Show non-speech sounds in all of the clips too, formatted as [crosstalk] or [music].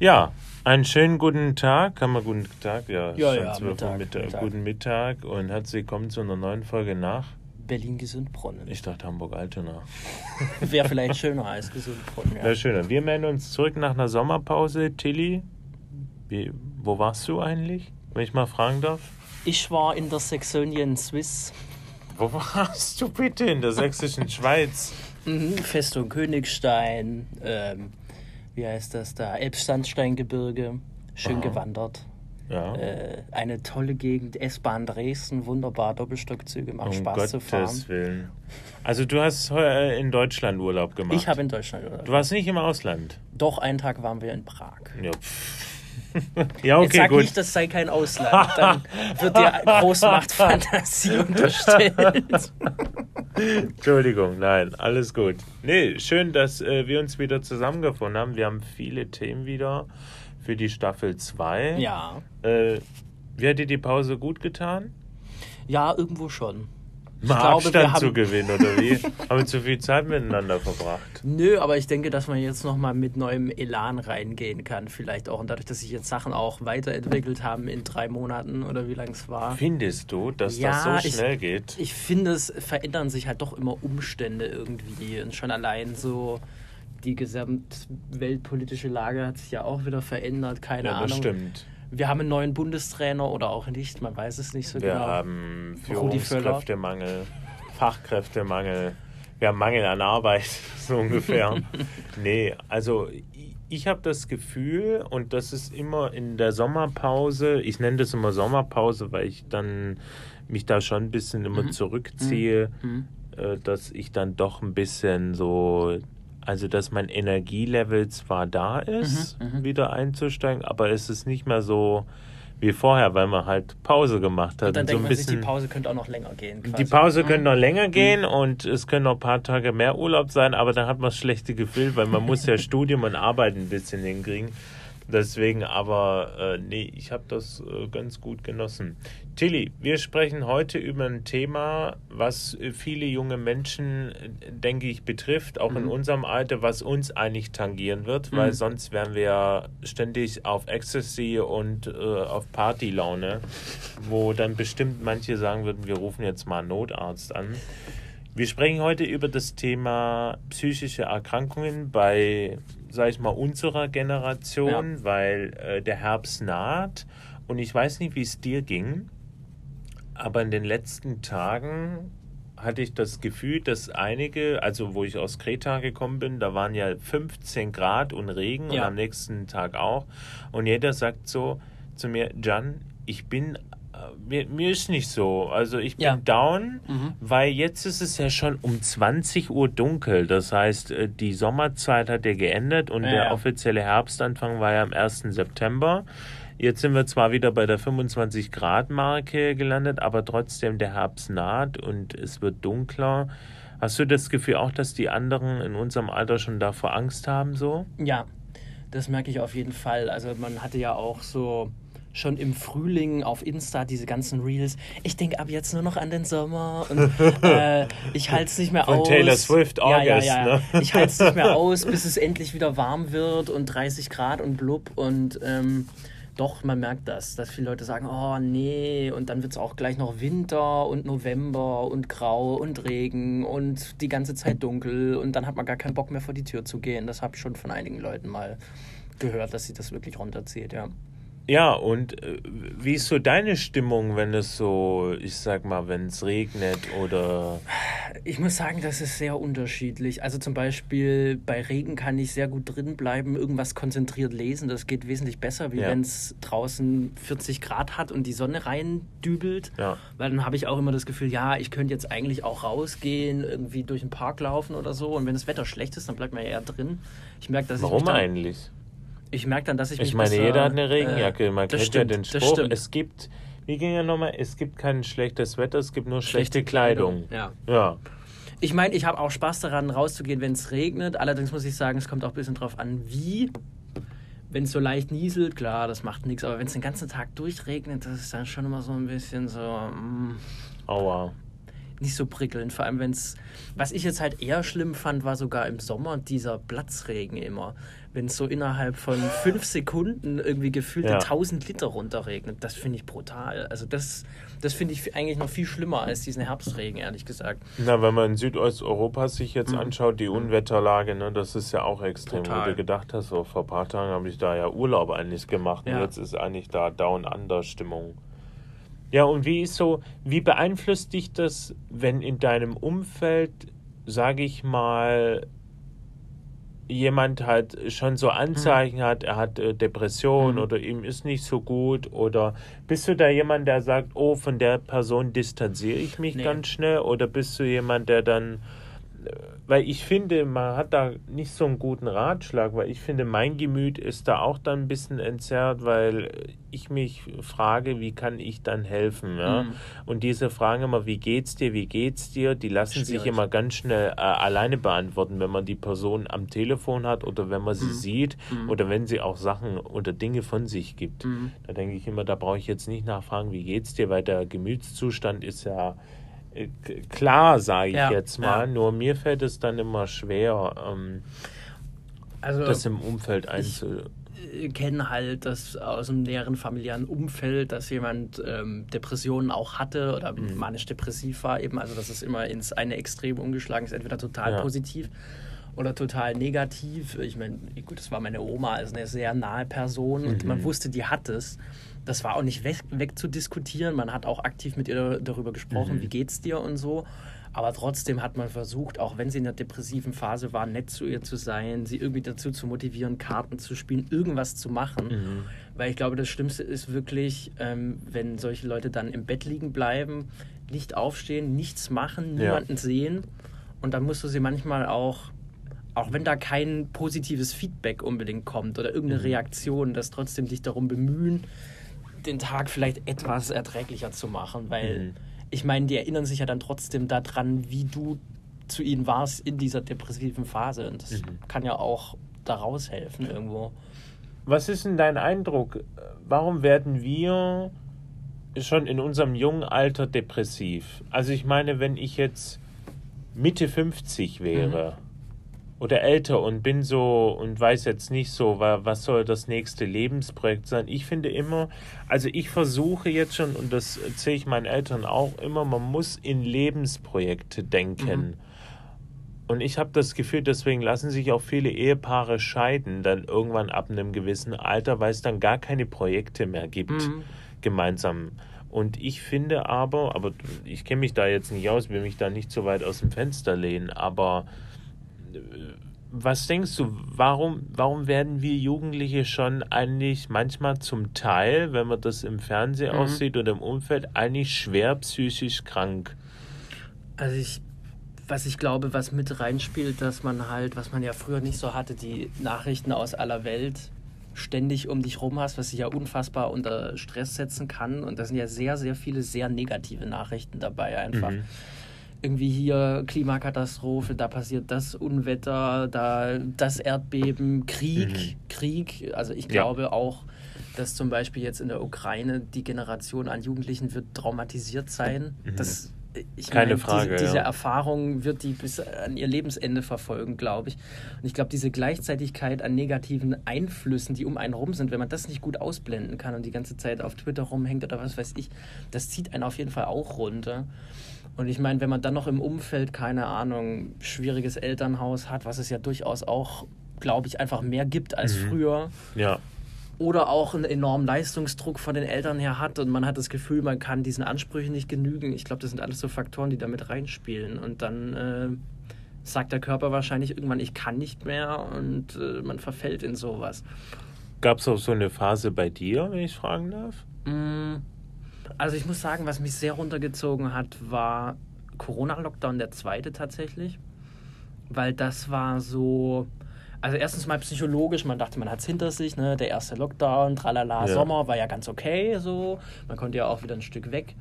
Ja, einen schönen guten Tag. Haben wir guten Tag? Ja, Ja, ja, 12 Uhr Mittag, Mittag. Mittag. Guten Mittag und herzlich willkommen zu einer neuen Folge nach. Berlin Gesundbrunnen. Ich dachte Hamburg-Altona. [laughs] Wäre vielleicht schöner als Gesundbrunnen. Ja. Wäre schöner. Wir melden uns zurück nach einer Sommerpause. Tilly, wie, wo warst du eigentlich, wenn ich mal fragen darf? Ich war in der Saxonien Swiss, Wo warst du bitte? In der sächsischen Schweiz. [laughs] mhm. Festung Königstein, ähm, wie heißt das da, Elbsandsteingebirge, schön Aha. gewandert. Ja. Äh, eine tolle Gegend, S-Bahn Dresden, wunderbar, Doppelstockzüge, macht um Spaß Gottes zu fahren. Willen. Also du hast äh, in Deutschland Urlaub gemacht. Ich habe in Deutschland, oder? Du warst nicht im Ausland. Doch, einen Tag waren wir in Prag. Ja, [laughs] ja Jetzt okay, sag gut. nicht, das sei kein Ausland, dann wird dir [laughs] Großmachtfantasie [laughs] unterstellt. Entschuldigung, nein, alles gut. Nee, schön, dass äh, wir uns wieder zusammengefunden haben. Wir haben viele Themen wieder für die Staffel 2. Ja. Äh, wie hat dir die Pause gut getan? Ja, irgendwo schon. Ich Mal glaube, wir Abstand haben- zu gewinnen, oder wie? [laughs] haben wir zu viel Zeit miteinander verbracht? Nö, aber ich denke, dass man jetzt nochmal mit neuem Elan reingehen kann. Vielleicht auch. Und dadurch, dass sich jetzt Sachen auch weiterentwickelt haben in drei Monaten oder wie lange es war. Findest du, dass Ja, das so ich- schnell geht? Ich finde, es verändern sich halt doch immer Umstände irgendwie. Und schon allein so die gesamtweltpolitische Lage hat sich ja auch wieder verändert. Keine ja, das Ahnung. stimmt. Wir haben einen neuen Bundestrainer oder auch nicht. Man weiß es nicht so Wir genau. haben Rudi Völler. Führungskräftemangel, Fachkräftemangel, wir haben Mangel an Arbeit, [laughs] so ungefähr. nee, also ich- habe das Gefühl, und das ist immer in der Sommerpause, ich nenne das immer Sommerpause, weil ich dann mich da schon ein bisschen immer Mhm. zurückziehe, Mhm. äh, dass ich dann doch ein bisschen so, also dass mein Energielevel zwar da ist, Mhm, mhm. wieder einzusteigen, aber es ist nicht mehr so wie vorher, weil man halt Pause gemacht hat. Und dann und so denkt ein man sich, die bisschen, Pause könnte auch noch länger gehen. die quasi. Pause Mhm. könnte noch länger gehen und es können noch ein paar Tage mehr Urlaub sein, aber dann hat man das schlechte Gefühl, weil man muss ja [laughs] Studium und Arbeit ein bisschen hinkriegen. Deswegen aber, äh, nee, ich habe das äh, ganz gut genossen. Tilly, wir sprechen heute über ein Thema, was viele junge Menschen, denke ich, betrifft, auch in Mhm. unserem Alter, was uns eigentlich tangieren wird, weil Mhm. sonst wären wir ständig auf Ecstasy und äh, auf Partylaune, wo dann bestimmt manche sagen würden, wir rufen jetzt mal einen Notarzt an. Wir sprechen heute über das Thema psychische Erkrankungen bei, sag ich mal, unserer Generation, weil äh, der Herbst naht. Und ich weiß nicht, wie es dir ging, aber in den letzten Tagen hatte ich das Gefühl, dass einige, also wo ich aus Kreta gekommen bin, da waren ja 15 Grad und Regen und Ja. am nächsten Tag auch. Und jeder sagt so zu mir, Jan, ich bin, äh, mir, mir ist nicht so. Also ich bin Ja. down, Mhm. weil jetzt ist es ja schon um 20 Uhr dunkel. Das heißt, äh, die Sommerzeit hat ja geändert und Ja, der ja. offizielle Herbstanfang war ja am 1. September. Jetzt sind wir zwar wieder bei der 25 Grad Marke gelandet, aber trotzdem der Herbst naht und es wird dunkler. Hast du das Gefühl auch, dass die anderen in unserem Alter schon davor Angst haben so? Ja, das merke ich auf jeden Fall. Also man hatte ja auch so schon im Frühling auf Insta diese ganzen Reels. Ich denke ab jetzt nur noch an den Sommer und [laughs] äh, ich halte es nicht mehr Von aus. Taylor Swift, ja, ja, August, ja. ne? Ich halte es nicht mehr [laughs] aus, bis es endlich wieder warm wird und 30 Grad und blub und ähm, doch, man merkt das, dass viele Leute sagen, oh nee, und dann wird es auch gleich noch Winter und November und Grau und Regen und die ganze Zeit dunkel und dann hat man gar keinen Bock mehr vor die Tür zu gehen. Das habe ich schon von einigen Leuten mal gehört, dass sie das wirklich runterzieht, ja. Ja, und äh, wie ist so deine Stimmung, wenn es so, ich sag mal, wenn es regnet oder Ich muss sagen, das ist sehr unterschiedlich. Also zum Beispiel bei Regen kann ich sehr gut drin bleiben, irgendwas konzentriert lesen. Das geht wesentlich besser, wie Ja. wenn es draußen 40 Grad hat und die Sonne reindübelt. Ja. Weil dann habe ich auch immer das Gefühl, ja, ich könnte jetzt eigentlich auch rausgehen, irgendwie durch den Park laufen oder so. Und wenn das Wetter schlecht ist, dann bleibt man ja eher drin. Ich merke, dass ich Warum mich dann, eigentlich? Ich merke dann, dass ich mich Ich meine, besser, jeder hat eine Regenjacke. äh, Man kennt ja stimmt, den das Spruch. Es gibt, wie ging ja nochmal, es gibt kein schlechtes Wetter, es gibt nur schlechte, Schlechte Kleidung. Kleidung, Ja. Ich meine, ich habe auch Spaß daran, rauszugehen, wenn es regnet. Allerdings muss ich sagen, es kommt auch ein bisschen drauf an, wie. Wenn es so leicht nieselt, klar, das macht nichts. Aber wenn es den ganzen Tag durchregnet, das ist dann schon immer so ein bisschen so. mm, Aua. nicht so prickelnd. Vor allem, wenn es. Was ich jetzt halt eher schlimm fand, war sogar im Sommer dieser Platzregen immer. Wenn es so innerhalb von fünf Sekunden irgendwie gefühlte Ja. 1000 Liter runterregnet. Das finde ich brutal. Also, das, das finde ich eigentlich noch viel schlimmer als diesen Herbstregen, ehrlich gesagt. Na, wenn man in Südosteuropa sich jetzt anschaut, die Unwetterlage, ne, das ist ja auch extrem. Wo Mhm. Total. du gedacht hast, so vor ein paar Tagen habe ich da ja Urlaub eigentlich gemacht und Ja. jetzt ist eigentlich da Down-Under-Stimmung. Ja, und wie ist so, wie beeinflusst dich das, wenn in deinem Umfeld, sage ich mal, jemand halt schon so Anzeichen hat, er hat äh, Depression Mhm. oder ihm ist nicht so gut oder bist du da jemand, der sagt, oh, von der Person distanziere ich mich Nee. ganz schnell oder bist du jemand, der dann äh, weil ich finde, man hat da nicht so einen guten Ratschlag, weil ich finde, mein Gemüt ist da auch dann ein bisschen entzerrt, weil ich mich frage, wie kann ich dann helfen, ja? Mhm. Und diese Fragen immer, wie geht's dir, wie geht's dir, die lassen sich Schwierig. immer ganz schnell äh, alleine beantworten, wenn man die Person am Telefon hat oder wenn man sie Mhm. sieht oder wenn sie auch Sachen oder Dinge von sich gibt. Mhm. Da denke ich immer, da brauche ich jetzt nicht nachfragen, wie geht's dir, weil der Gemütszustand ist ja klar, sage ich Ja, jetzt mal. ja. Nur mir fällt es dann immer schwer, ähm, Also, das im Umfeld einzu... kenne halt das aus dem näheren familiären Umfeld, dass jemand ähm, Depressionen auch hatte oder Mhm. manisch-depressiv war eben. Also das ist immer ins eine Extrem umgeschlagen ist, entweder total Ja. positiv oder total negativ. Ich meine, gut, das war meine Oma, also eine sehr nahe Person und Mhm. man wusste, die hat es. Das war auch nicht weg, wegzudiskutieren. Man hat auch aktiv mit ihr darüber gesprochen, Mhm. wie geht's dir und so. Aber trotzdem hat man versucht, auch wenn sie in der depressiven Phase war, nett zu ihr zu sein, sie irgendwie dazu zu motivieren, Karten zu spielen, irgendwas zu machen. Mhm. Weil ich glaube, das Schlimmste ist wirklich, ähm, wenn solche Leute dann im Bett liegen bleiben, nicht aufstehen, nichts machen, Ja. niemanden sehen. Und dann musst du sie manchmal auch, auch wenn da kein positives Feedback unbedingt kommt oder irgendeine Mhm. Reaktion, das trotzdem dich darum bemühen, den Tag vielleicht etwas erträglicher zu machen. Weil Mhm. ich meine, die erinnern sich ja dann trotzdem daran, wie du zu ihnen warst in dieser depressiven Phase. Und das Mhm. kann ja auch daraus helfen irgendwo. Was ist denn dein Eindruck? Warum werden wir schon in unserem jungen Alter depressiv? Also ich meine, wenn ich jetzt Mitte 50 wäre oder älter und bin so und weiß jetzt nicht so, wa- was soll das nächste Lebensprojekt sein. Ich finde immer, also ich versuche jetzt schon, und das erzähle ich meinen Eltern auch immer, man muss in Lebensprojekte denken. Und ich habe das Gefühl, deswegen lassen sich auch viele Ehepaare scheiden, dann irgendwann ab einem gewissen Alter, weil es dann gar keine Projekte mehr gibt, Mhm. gemeinsam. Und ich finde aber, aber ich kenne mich da jetzt nicht aus, will mich da nicht so weit aus dem Fenster lehnen, aber was denkst du, warum, warum werden wir Jugendliche schon eigentlich manchmal zum Teil, wenn man das im Fernsehen Mhm. aussieht oder im Umfeld, eigentlich schwer psychisch krank? Also ich, was ich glaube, was mit reinspielt, dass man halt, was man ja früher nicht so hatte, die Nachrichten aus aller Welt ständig um dich rum hast, was dich ja unfassbar unter Stress setzen kann. Und da sind ja sehr, sehr viele sehr negative Nachrichten dabei einfach. Mhm. Irgendwie hier Klimakatastrophe, da passiert das Unwetter, da das Erdbeben, Krieg, Mhm. Krieg. Also ich Ja. glaube auch, dass zum Beispiel jetzt in der Ukraine die Generation an Jugendlichen wird traumatisiert sein. Das, ich Mhm. Keine meine, Frage, Diese, diese ja. Erfahrung wird die bis an ihr Lebensende verfolgen, glaube ich. Und ich glaube, diese Gleichzeitigkeit an negativen Einflüssen, die um einen rum sind, wenn man das nicht gut ausblenden kann und die ganze Zeit auf Twitter rumhängt oder was weiß ich, das zieht einen auf jeden Fall auch runter. Und ich meine, wenn man dann noch im Umfeld, keine Ahnung, schwieriges Elternhaus hat, was es ja durchaus auch, glaube ich, einfach mehr gibt als Mhm. früher, Ja. oder auch einen enormen Leistungsdruck von den Eltern her hat und man hat das Gefühl, man kann diesen Ansprüchen nicht genügen. Ich glaube, das sind alles so Faktoren, die damit reinspielen. Und dann äh, sagt der Körper wahrscheinlich irgendwann, ich kann nicht mehr und äh, man verfällt in sowas. Gab es auch so eine Phase bei dir, wenn ich fragen darf? Mm, Also ich muss sagen, was mich sehr runtergezogen hat, war Corona-Lockdown der zweite tatsächlich. Weil das war so. Also erstens mal psychologisch, man dachte, man hat es hinter sich, ne? Der erste Lockdown, tralala, Ja. Sommer war ja ganz okay so. Man konnte ja auch wieder ein Stück weg.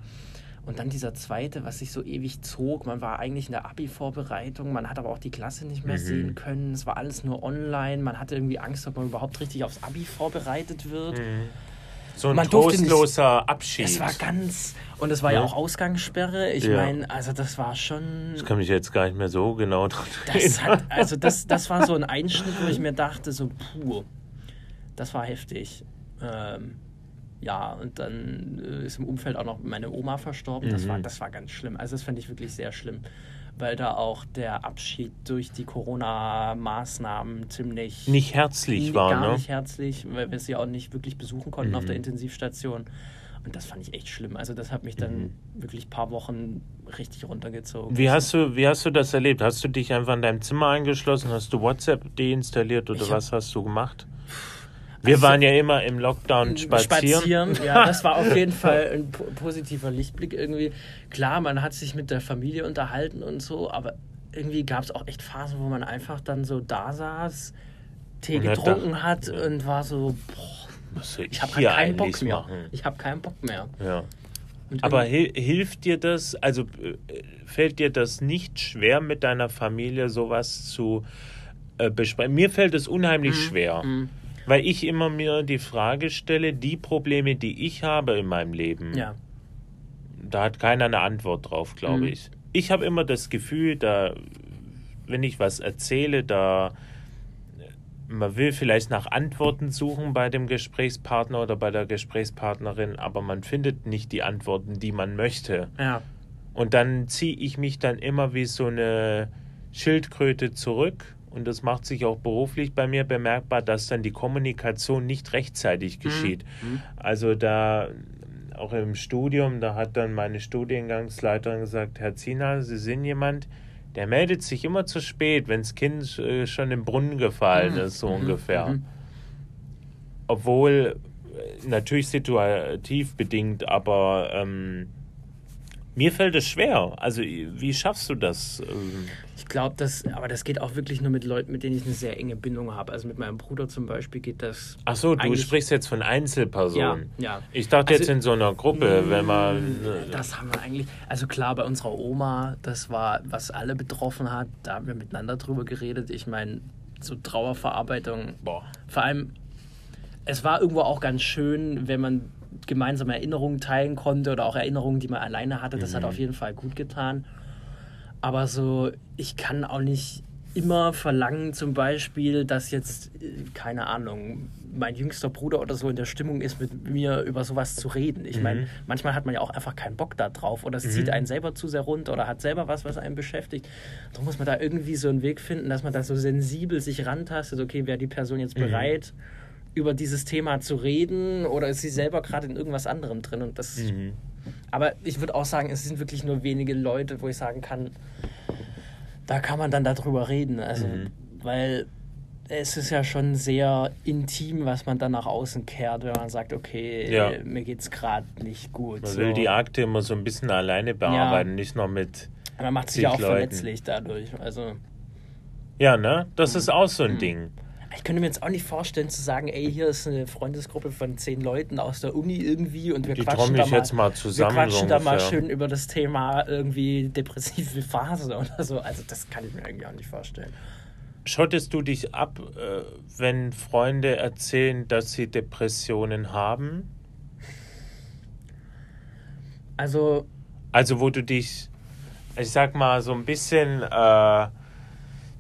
Und dann dieser zweite, was sich so ewig zog. Man war eigentlich in der Abi-Vorbereitung, man hat aber auch die Klasse nicht mehr Mhm. sehen können. Es war alles nur online. Man hatte irgendwie Angst, ob man überhaupt richtig aufs Abi vorbereitet wird. So ein Man durfte nicht- trostloser Abschied. Es war ganz. Und es war ja, Ja. auch Ausgangssperre. Ich Ja. meine, also das war schon. ich kann mich jetzt gar nicht mehr so genau dran Das, hat, also das, das war so ein Einschnitt, wo ich mir dachte, so, puh, das war heftig. Ähm, ja, und dann äh, ist im Umfeld auch noch meine Oma verstorben. Das, Mhm. war, das war ganz schlimm. Also das fand ich wirklich sehr schlimm, weil da auch der Abschied durch die Corona-Maßnahmen ziemlich Nicht herzlich war, gar ne? nicht herzlich, weil wir sie auch nicht wirklich besuchen konnten auf der Mhm. Intensivstation. Und das fand ich echt schlimm. Also das hat mich dann Mhm. wirklich ein paar Wochen richtig runtergezogen. Wie hast, du, wie hast du das erlebt? Hast du dich einfach in deinem Zimmer eingeschlossen? Hast du WhatsApp deinstalliert oder Ich was hast du gemacht? Wir Also- waren ja immer im Lockdown spazieren. ja, [laughs] das war auf jeden Fall ein po positiver Lichtblick irgendwie. Klar, man hat sich mit der Familie unterhalten und so, aber irgendwie gab es auch echt Phasen, wo man einfach dann so da saß, Tee getrunken hat ja. und war so, boah, soll ich habe hier keinen Bock mehr. machen? Ich habe keinen Bock mehr. Ja. Aber hil hilft dir das, also äh, fällt dir das nicht schwer, mit deiner Familie sowas zu äh, besprechen? Mir fällt es unheimlich schwer, Mhm. Weil ich immer mir die Frage stelle, die Probleme, die ich habe in meinem Leben, ja. da hat keiner eine Antwort drauf, glaube Mhm. ich. Ich habe immer das Gefühl, da, wenn ich was erzähle, da man will vielleicht nach Antworten suchen bei dem Gesprächspartner oder bei der Gesprächspartnerin, aber man findet nicht die Antworten, die man möchte. Ja. Und dann ziehe ich mich dann immer wie so eine Schildkröte zurück. Und das macht sich auch beruflich bei mir bemerkbar, dass dann die Kommunikation nicht rechtzeitig geschieht. Also da auch im Studium, da hat dann meine Studiengangsleiterin gesagt, Herr Zina, Sie sind jemand, der meldet sich immer zu spät, wenn das Kind äh, schon im Brunnen gefallen ist, so ungefähr. mhm. Obwohl äh, natürlich situativ bedingt, aber ähm, mir fällt es schwer. Also wie schaffst du das? Ähm, Ich glaube, das, aber das geht auch wirklich nur mit Leuten, mit denen ich eine sehr enge Bindung habe. Also mit meinem Bruder zum Beispiel geht das. Ach so, du sprichst jetzt von Einzelpersonen. Ja, ja. Ich dachte Also- jetzt in so einer Gruppe, wenn man. äh, Das haben wir eigentlich. Also klar, bei unserer Oma, das war, was alle betroffen hat, da haben wir miteinander drüber geredet. Ich meine, so Trauerverarbeitung. Boah. Vor allem, es war irgendwo auch ganz schön, wenn man gemeinsame Erinnerungen teilen konnte oder auch Erinnerungen, die man alleine hatte. Das hat auf jeden Fall gut getan. Aber so, ich kann auch nicht immer verlangen, zum Beispiel, dass jetzt, äh, keine Ahnung, mein jüngster Bruder oder so in der Stimmung ist, mit mir über sowas zu reden. Ich meine, manchmal hat man ja auch einfach keinen Bock da drauf oder es zieht einen selber zu sehr runter oder hat selber was, was einen beschäftigt. Darum muss man da irgendwie so einen Weg finden, dass man da so sensibel sich rantastet. Okay, wäre die Person jetzt bereit, über dieses Thema zu reden oder ist sie selber gerade in irgendwas anderem drin? Und das Mhm. aber ich würde auch sagen, es sind wirklich nur wenige Leute, wo ich sagen kann, da kann man dann darüber reden. Also, Mhm. weil es ist ja schon sehr intim, was man dann nach außen kehrt, wenn man sagt, okay, Ja. mir geht's gerade nicht gut. Man so. will die Akte immer so ein bisschen alleine bearbeiten, nicht noch mit. man macht sich ja auch Leuten. verletzlich dadurch. Also, Ja, ne? Das ist auch so ein Mhm. Ding. Ich könnte mir jetzt auch nicht vorstellen zu sagen, ey, hier ist eine Freundesgruppe von zehn Leuten aus der Uni irgendwie und wir Die quatschen da mal, jetzt mal zusammen, Wir quatschen so da mal schön über das Thema irgendwie depressive Phase oder so. Also das kann ich mir irgendwie auch nicht vorstellen. Schottest du dich ab, äh, wenn Freunde erzählen, dass sie Depressionen haben? Also Also wo du dich, ich sag mal, so ein bisschen äh,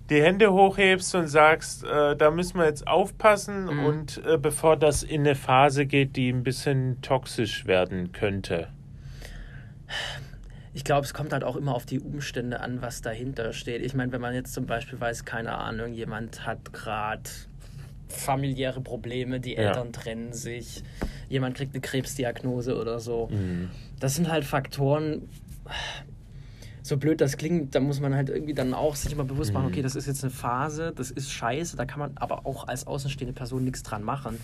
die Hände hochhebst und sagst, äh, da müssen wir jetzt aufpassen Mhm. und äh, bevor das in eine Phase geht, die ein bisschen toxisch werden könnte. ich glaube, es kommt halt auch immer auf die Umstände an, was dahinter steht. Ich meine, wenn man jetzt zum Beispiel weiß, keine Ahnung, jemand hat gerade familiäre Probleme, die Ja. Eltern trennen sich, jemand kriegt eine Krebsdiagnose oder so. Mhm. Das sind halt Faktoren, so blöd das klingt, da muss man halt irgendwie dann auch sich mal bewusst machen, Mhm. okay, das ist jetzt eine Phase, das ist scheiße, da kann man aber auch als außenstehende Person nichts dran machen.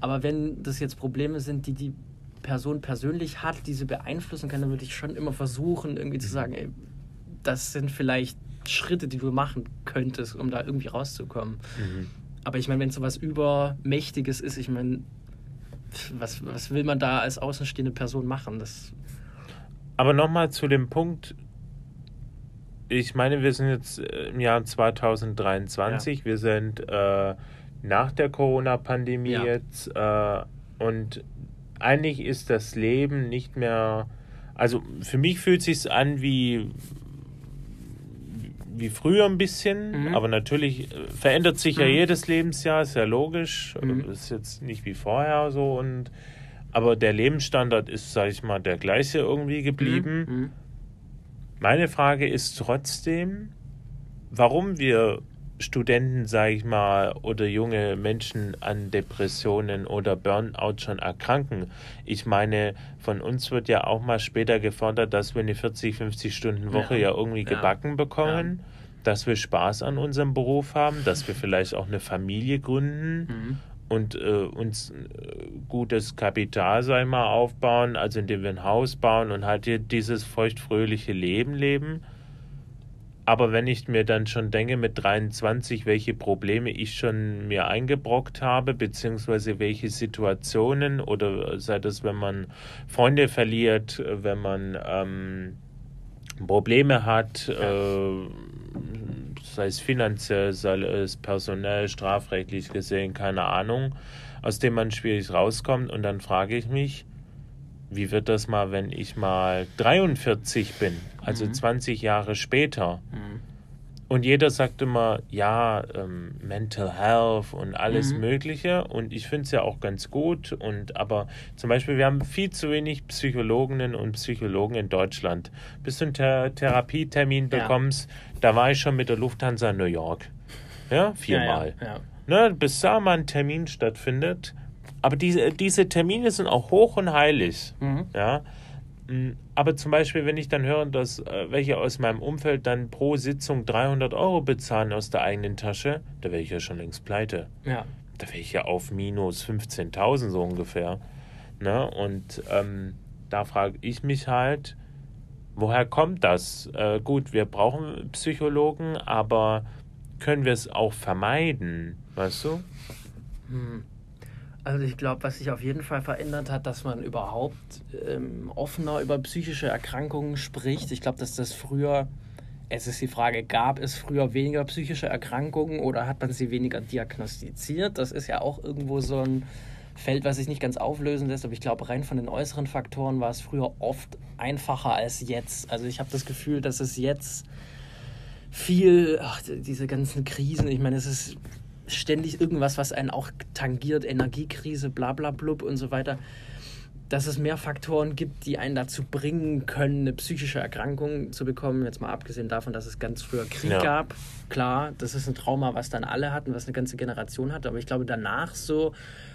Aber wenn das jetzt Probleme sind, die die Person persönlich hat, diese beeinflussen kann, dann würde ich schon immer versuchen, irgendwie zu sagen, ey, das sind vielleicht Schritte, die du machen könntest, um da irgendwie rauszukommen. Mhm. Aber ich meine, wenn es so was Übermächtiges ist, ich meine, was, was will man da als außenstehende Person machen? Das, Aber nochmal zu dem Punkt, ich meine, wir sind jetzt äh, im Jahr 2023, wir sind äh, nach der Corona-Pandemie Ja. jetzt äh, und eigentlich ist das Leben nicht mehr, also für mich fühlt sich an wie wie früher ein bisschen, Mhm. aber natürlich äh, verändert sich ja Mhm. jedes Lebensjahr, ist ja logisch, Mhm. ist jetzt nicht wie vorher so und aber der Lebensstandard ist, sag ich mal, der gleiche irgendwie geblieben. Meine Frage ist trotzdem, warum wir Studenten, sage ich mal, oder junge Menschen an Depressionen oder Burnout schon erkranken. Ich meine, von uns wird ja auch mal später gefordert, dass wir eine 40, 50 Stunden Woche ja, Ja. irgendwie Ja. gebacken bekommen, dass wir Spaß an unserem Beruf haben, dass wir vielleicht auch eine Familie gründen Mhm. Und äh, uns äh, gutes Kapital, ich mal, aufbauen, also indem wir ein Haus bauen und halt hier dieses feuchtfröhliche Leben leben. Aber wenn ich mir dann schon denke mit 23, welche Probleme ich schon mir eingebrockt habe, beziehungsweise welche Situationen oder sei das, wenn man Freunde verliert, äh, wenn man ähm, Probleme hat, äh, sei es finanziell, sei es personell, strafrechtlich gesehen, keine Ahnung, aus dem man schwierig rauskommt. Und dann frage ich mich, wie wird das mal, wenn ich mal 43 bin, also Mhm. 20 Jahre später? Mhm. Und jeder sagt immer, ja, ähm, Mental Health und alles Mhm. Mögliche. Und ich finde es ja auch ganz gut. Und aber zum Beispiel, wir haben viel zu wenig Psychologinnen und Psychologen in Deutschland. Bis du einen Ther Therapietermin Ja. bekommst, da war ich schon mit der Lufthansa in New York. Ja, viermal. Ja, ja, Ne, bis da mal ein Termin stattfindet. Aber diese, diese Termine sind auch hoch und heilig. ja. Mhm. Ja. Mm, Aber zum Beispiel, wenn ich dann höre, dass äh, welche aus meinem Umfeld dann pro Sitzung 300 Euro bezahlen aus der eigenen Tasche, da wäre ich ja schon längst pleite. ja. Da wäre ich ja auf minus 15.000 so ungefähr. Ne? Und ähm, da frage ich mich halt, woher kommt das? Äh, gut, wir brauchen Psychologen, aber können wir es auch vermeiden? Weißt du? Hm. Also ich glaube, was sich auf jeden Fall verändert hat, dass man überhaupt ähm, offener über psychische Erkrankungen spricht. Ich glaube, dass das früher, es ist die Frage, gab es früher weniger psychische Erkrankungen oder hat man sie weniger diagnostiziert? Das ist ja auch irgendwo so ein Feld, was sich nicht ganz auflösen lässt, aber ich glaube, rein von den äußeren Faktoren war es früher oft einfacher als jetzt. Also ich habe das Gefühl, dass es jetzt viel, ach, diese ganzen Krisen, ich meine, es ist ständig irgendwas, was einen auch tangiert, Energiekrise, bla bla blub und so weiter, dass es mehr Faktoren gibt, die einen dazu bringen können, eine psychische Erkrankung zu bekommen. Jetzt mal abgesehen davon, dass es ganz früher Krieg Ja. gab. Klar, das ist ein Trauma, was dann alle hatten, was eine ganze Generation hatte. Aber ich glaube, danach so,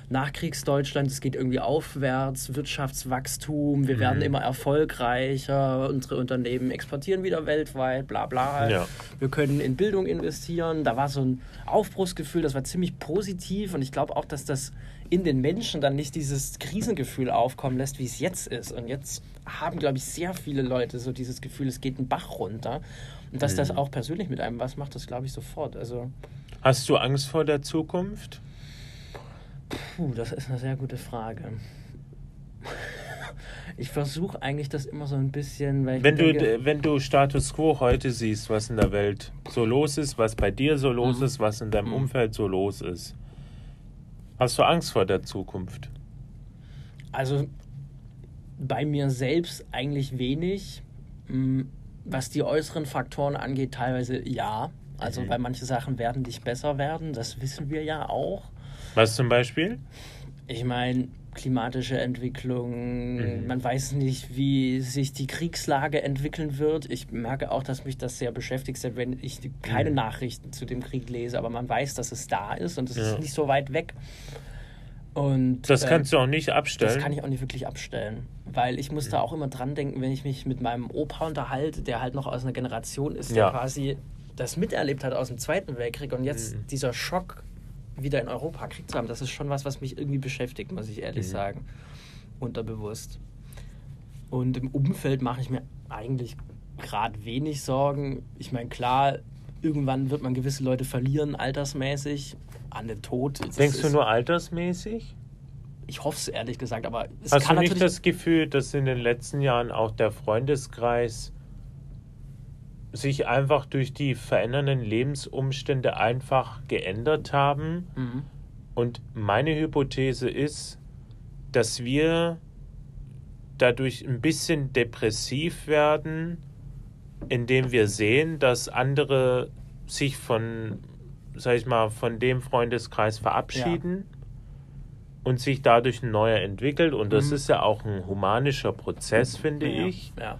Nachkriegsdeutschland, es geht irgendwie aufwärts, Wirtschaftswachstum, wir werden immer erfolgreicher, unsere Unternehmen exportieren wieder weltweit, bla bla. Ja. Wir können in Bildung investieren. Da war so ein Aufbruchsgefühl, das war ziemlich positiv und ich glaube auch, dass das in den Menschen dann nicht dieses Krisengefühl aufkommen lässt, wie es jetzt ist. Und jetzt haben, glaube ich, sehr viele Leute so dieses Gefühl, es geht ein Bach runter. Und dass das auch persönlich mit einem was macht, das glaube ich sofort. Also, Hast du Angst vor der Zukunft? Puh, das ist eine sehr gute Frage. [laughs] Ich versuche eigentlich das immer so ein bisschen, weil ich Wenn du, wenn du Status quo heute siehst, was in der Welt so los ist, was bei dir so los Mhm. ist, was in deinem Mhm. Umfeld so los ist, hast du Angst vor der Zukunft? Also bei mir selbst eigentlich wenig. Mm, Was die äußeren Faktoren angeht, teilweise ja. Also Mhm. weil manche Sachen werden nicht besser werden, das wissen wir ja auch. Was zum Beispiel? Ich meine, klimatische Entwicklung, Mhm. man weiß nicht, wie sich die Kriegslage entwickeln wird. Ich merke auch, dass mich das sehr beschäftigt, selbst wenn ich keine Mhm. Nachrichten zu dem Krieg lese, aber man weiß, dass es da ist und es Ja. ist nicht so weit weg. Und Das äh, kannst du auch nicht abstellen. das kann ich auch nicht wirklich abstellen, weil ich muss da Mhm. auch immer dran denken, wenn ich mich mit meinem Opa unterhalte, der halt noch aus einer Generation ist, Ja. der quasi das miterlebt hat aus dem Zweiten Weltkrieg und jetzt Mhm. dieser Schock wieder in Europa Krieg zu haben, das ist schon was, was mich irgendwie beschäftigt, muss ich ehrlich Mhm. sagen, unterbewusst. Und im Umfeld mache ich mir eigentlich gerade wenig Sorgen. Ich meine, klar, irgendwann wird man gewisse Leute verlieren, altersmäßig, an den Tod. Denkst du nur altersmäßig? Ich hoffe es ehrlich gesagt, aber es Hast kann du nicht natürlich das Gefühl, dass in den letzten Jahren auch der Freundeskreis sich einfach durch die verändernden Lebensumstände einfach geändert haben? Mhm. Und meine Hypothese ist, dass wir dadurch ein bisschen depressiv werden, indem wir sehen, dass andere sich von, sag ich mal, von dem Freundeskreis verabschieden und sich dadurch ein neuer entwickelt. Und das Mhm. ist ja auch ein humanischer Prozess, finde ja. ich. Ja.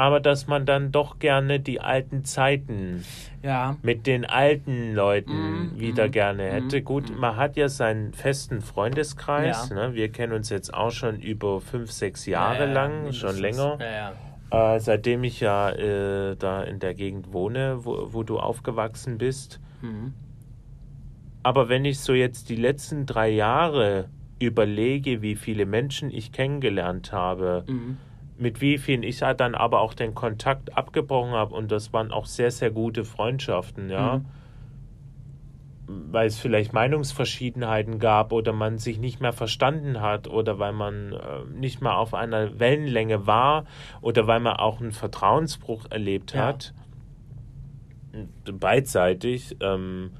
Aber dass man dann doch gerne die alten Zeiten Ja. mit den alten Leuten Mhm, wieder mhm, gerne hätte. mhm, Gut, mhm. man hat ja seinen festen Freundeskreis. Ja. Ne? Wir kennen uns jetzt auch schon über fünf, sechs Jahre Ja, lang, schon länger. Äh, seitdem ich ja äh, da in der Gegend wohne, wo, wo du aufgewachsen bist. Mhm. Aber wenn ich so jetzt die letzten drei Jahre überlege, wie viele Menschen ich kennengelernt habe, Mhm. Mit wie vielen ich ja dann aber auch den Kontakt abgebrochen habe und das waren auch sehr, sehr gute Freundschaften, ja. Mhm. Weil es vielleicht Meinungsverschiedenheiten gab oder man sich nicht mehr verstanden hat oder weil man äh, nicht mehr auf einer Wellenlänge war oder weil man auch einen Vertrauensbruch erlebt Ja. hat. Beidseitig. Ähm,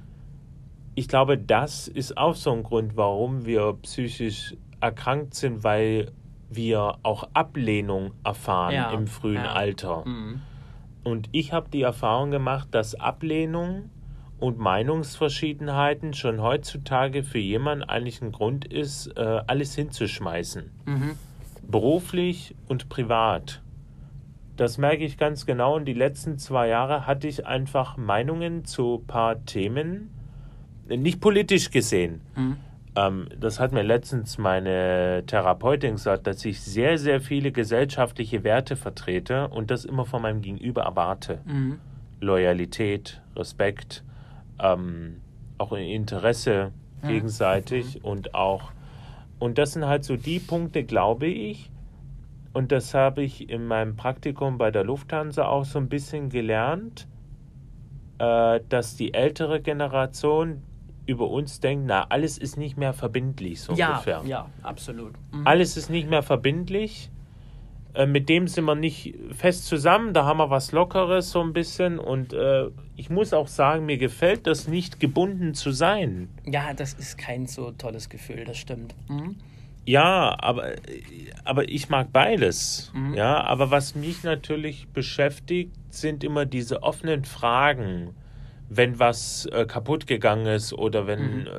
ich glaube, das ist auch so ein Grund, warum wir psychisch erkrankt sind, weil wir auch Ablehnung erfahren Ja, im frühen ja. Alter. Mhm. Und ich habe die Erfahrung gemacht, dass Ablehnung und Meinungsverschiedenheiten schon heutzutage für jemanden eigentlich ein Grund ist, äh, alles hinzuschmeißen. Mhm. Beruflich und privat. Das merke ich ganz genau. Und die letzten zwei Jahre hatte ich einfach Meinungen zu ein paar Themen, nicht politisch gesehen. Mhm. Ähm, das hat mir letztens meine Therapeutin gesagt, dass ich sehr, sehr viele gesellschaftliche Werte vertrete und das immer von meinem Gegenüber erwarte. Mhm. Loyalität, Respekt, ähm, auch Interesse Mhm. gegenseitig und auch. Und das sind halt so die Punkte, glaube ich. Und das habe ich in meinem Praktikum bei der Lufthansa auch so ein bisschen gelernt, äh, dass die ältere Generation über uns denkt, na, alles ist nicht mehr verbindlich, so Ja, ungefähr. ja, absolut. Mhm. Alles ist nicht mehr verbindlich. Äh, mit dem sind wir nicht fest zusammen. Da haben wir was Lockeres so ein bisschen. Und äh, ich muss auch sagen, mir gefällt das nicht, gebunden zu sein. Ja, das ist kein so tolles Gefühl, das stimmt. Mhm. Ja, aber, aber ich mag beides. Mhm. Ja, aber was mich natürlich beschäftigt, sind immer diese offenen Fragen, wenn was äh, kaputt gegangen ist oder wenn. Mhm. Äh,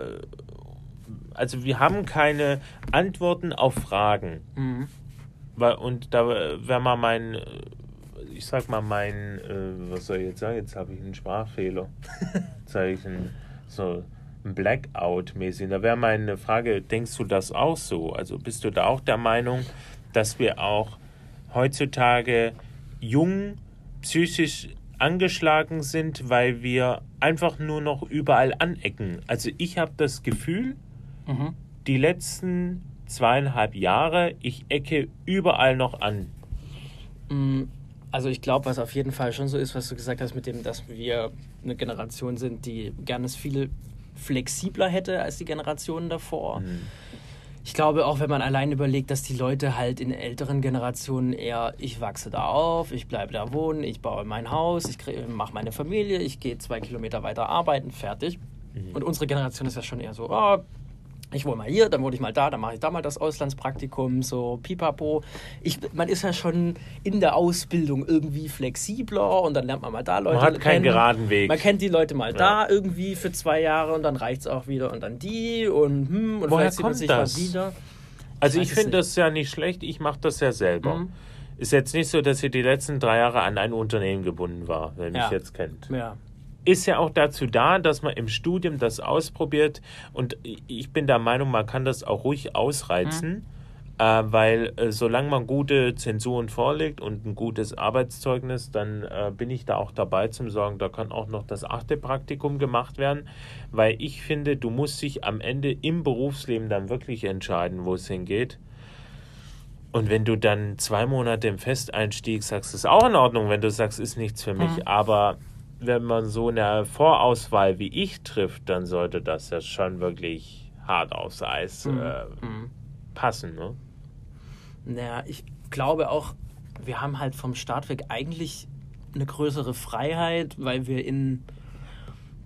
also wir haben keine Antworten auf Fragen. Mhm. Weil- Und da wäre mal mein, äh, ich sag mal mein, äh, was soll ich jetzt sagen? Jetzt habe ich einen Sprachfehler. [laughs] Jetzt habe ich einen, so ein Blackout-mäßig. Da wäre meine Frage, denkst du das auch so? Also bist du da auch der Meinung, dass wir auch heutzutage jung, psychisch angeschlagen sind, weil wir einfach nur noch überall anecken? Also ich habe das Gefühl, Mhm. die letzten zweieinhalb Jahre, ich ecke überall noch an. Mm, Also ich glaube, was auf jeden Fall schon so ist, was du gesagt hast, mit dem, dass wir eine Generation sind, die gerne es viel flexibler hätte als die Generationen davor. Mhm. Ich glaube auch, wenn man allein überlegt, dass die Leute halt in älteren Generationen eher, ich wachse da auf, ich bleibe da wohnen, ich baue mein Haus, ich mache meine Familie, ich gehe zwei Kilometer weiter arbeiten, fertig. Mhm. Und unsere Generation ist ja schon eher so, ah, ich wohne mal hier, dann wohne ich mal da, dann mache ich da mal das Auslandspraktikum, so pipapo. Ich, man ist ja schon in der Ausbildung irgendwie flexibler und dann lernt man mal da Leute Man hat keinen kennen. geraden Weg. Man kennt die Leute mal da irgendwie für zwei Jahre und dann reicht es auch wieder und dann die und hm, und Woher vielleicht sieht man kommt sich das? mal wieder. Also ich es finde das ja nicht schlecht, ich mache das ja selber. Mhm. Ist jetzt nicht so, dass ihr die letzten drei Jahre an ein Unternehmen gebunden war, wer mich Ja. jetzt kennt. Ja. Ist ja auch dazu da, dass man im Studium das ausprobiert. Und ich bin der Meinung, man kann das auch ruhig ausreizen, äh, weil äh, solange man gute Zensuren vorlegt und ein gutes Arbeitszeugnis, dann äh, bin ich da auch dabei zum Sorgen, da kann auch noch das achte Praktikum gemacht werden, weil ich finde, du musst dich am Ende im Berufsleben dann wirklich entscheiden, wo es hingeht. Und wenn du dann zwei Monate im Festeinstieg sagst, ist auch in Ordnung, wenn du sagst, ist nichts für mich. Aber wenn man so eine Vorauswahl wie ich trifft, dann sollte das ja schon wirklich hart aufs Eis Mhm. äh, passen. Ne? Naja, ich glaube auch, wir haben halt vom Start weg eigentlich eine größere Freiheit, weil wir in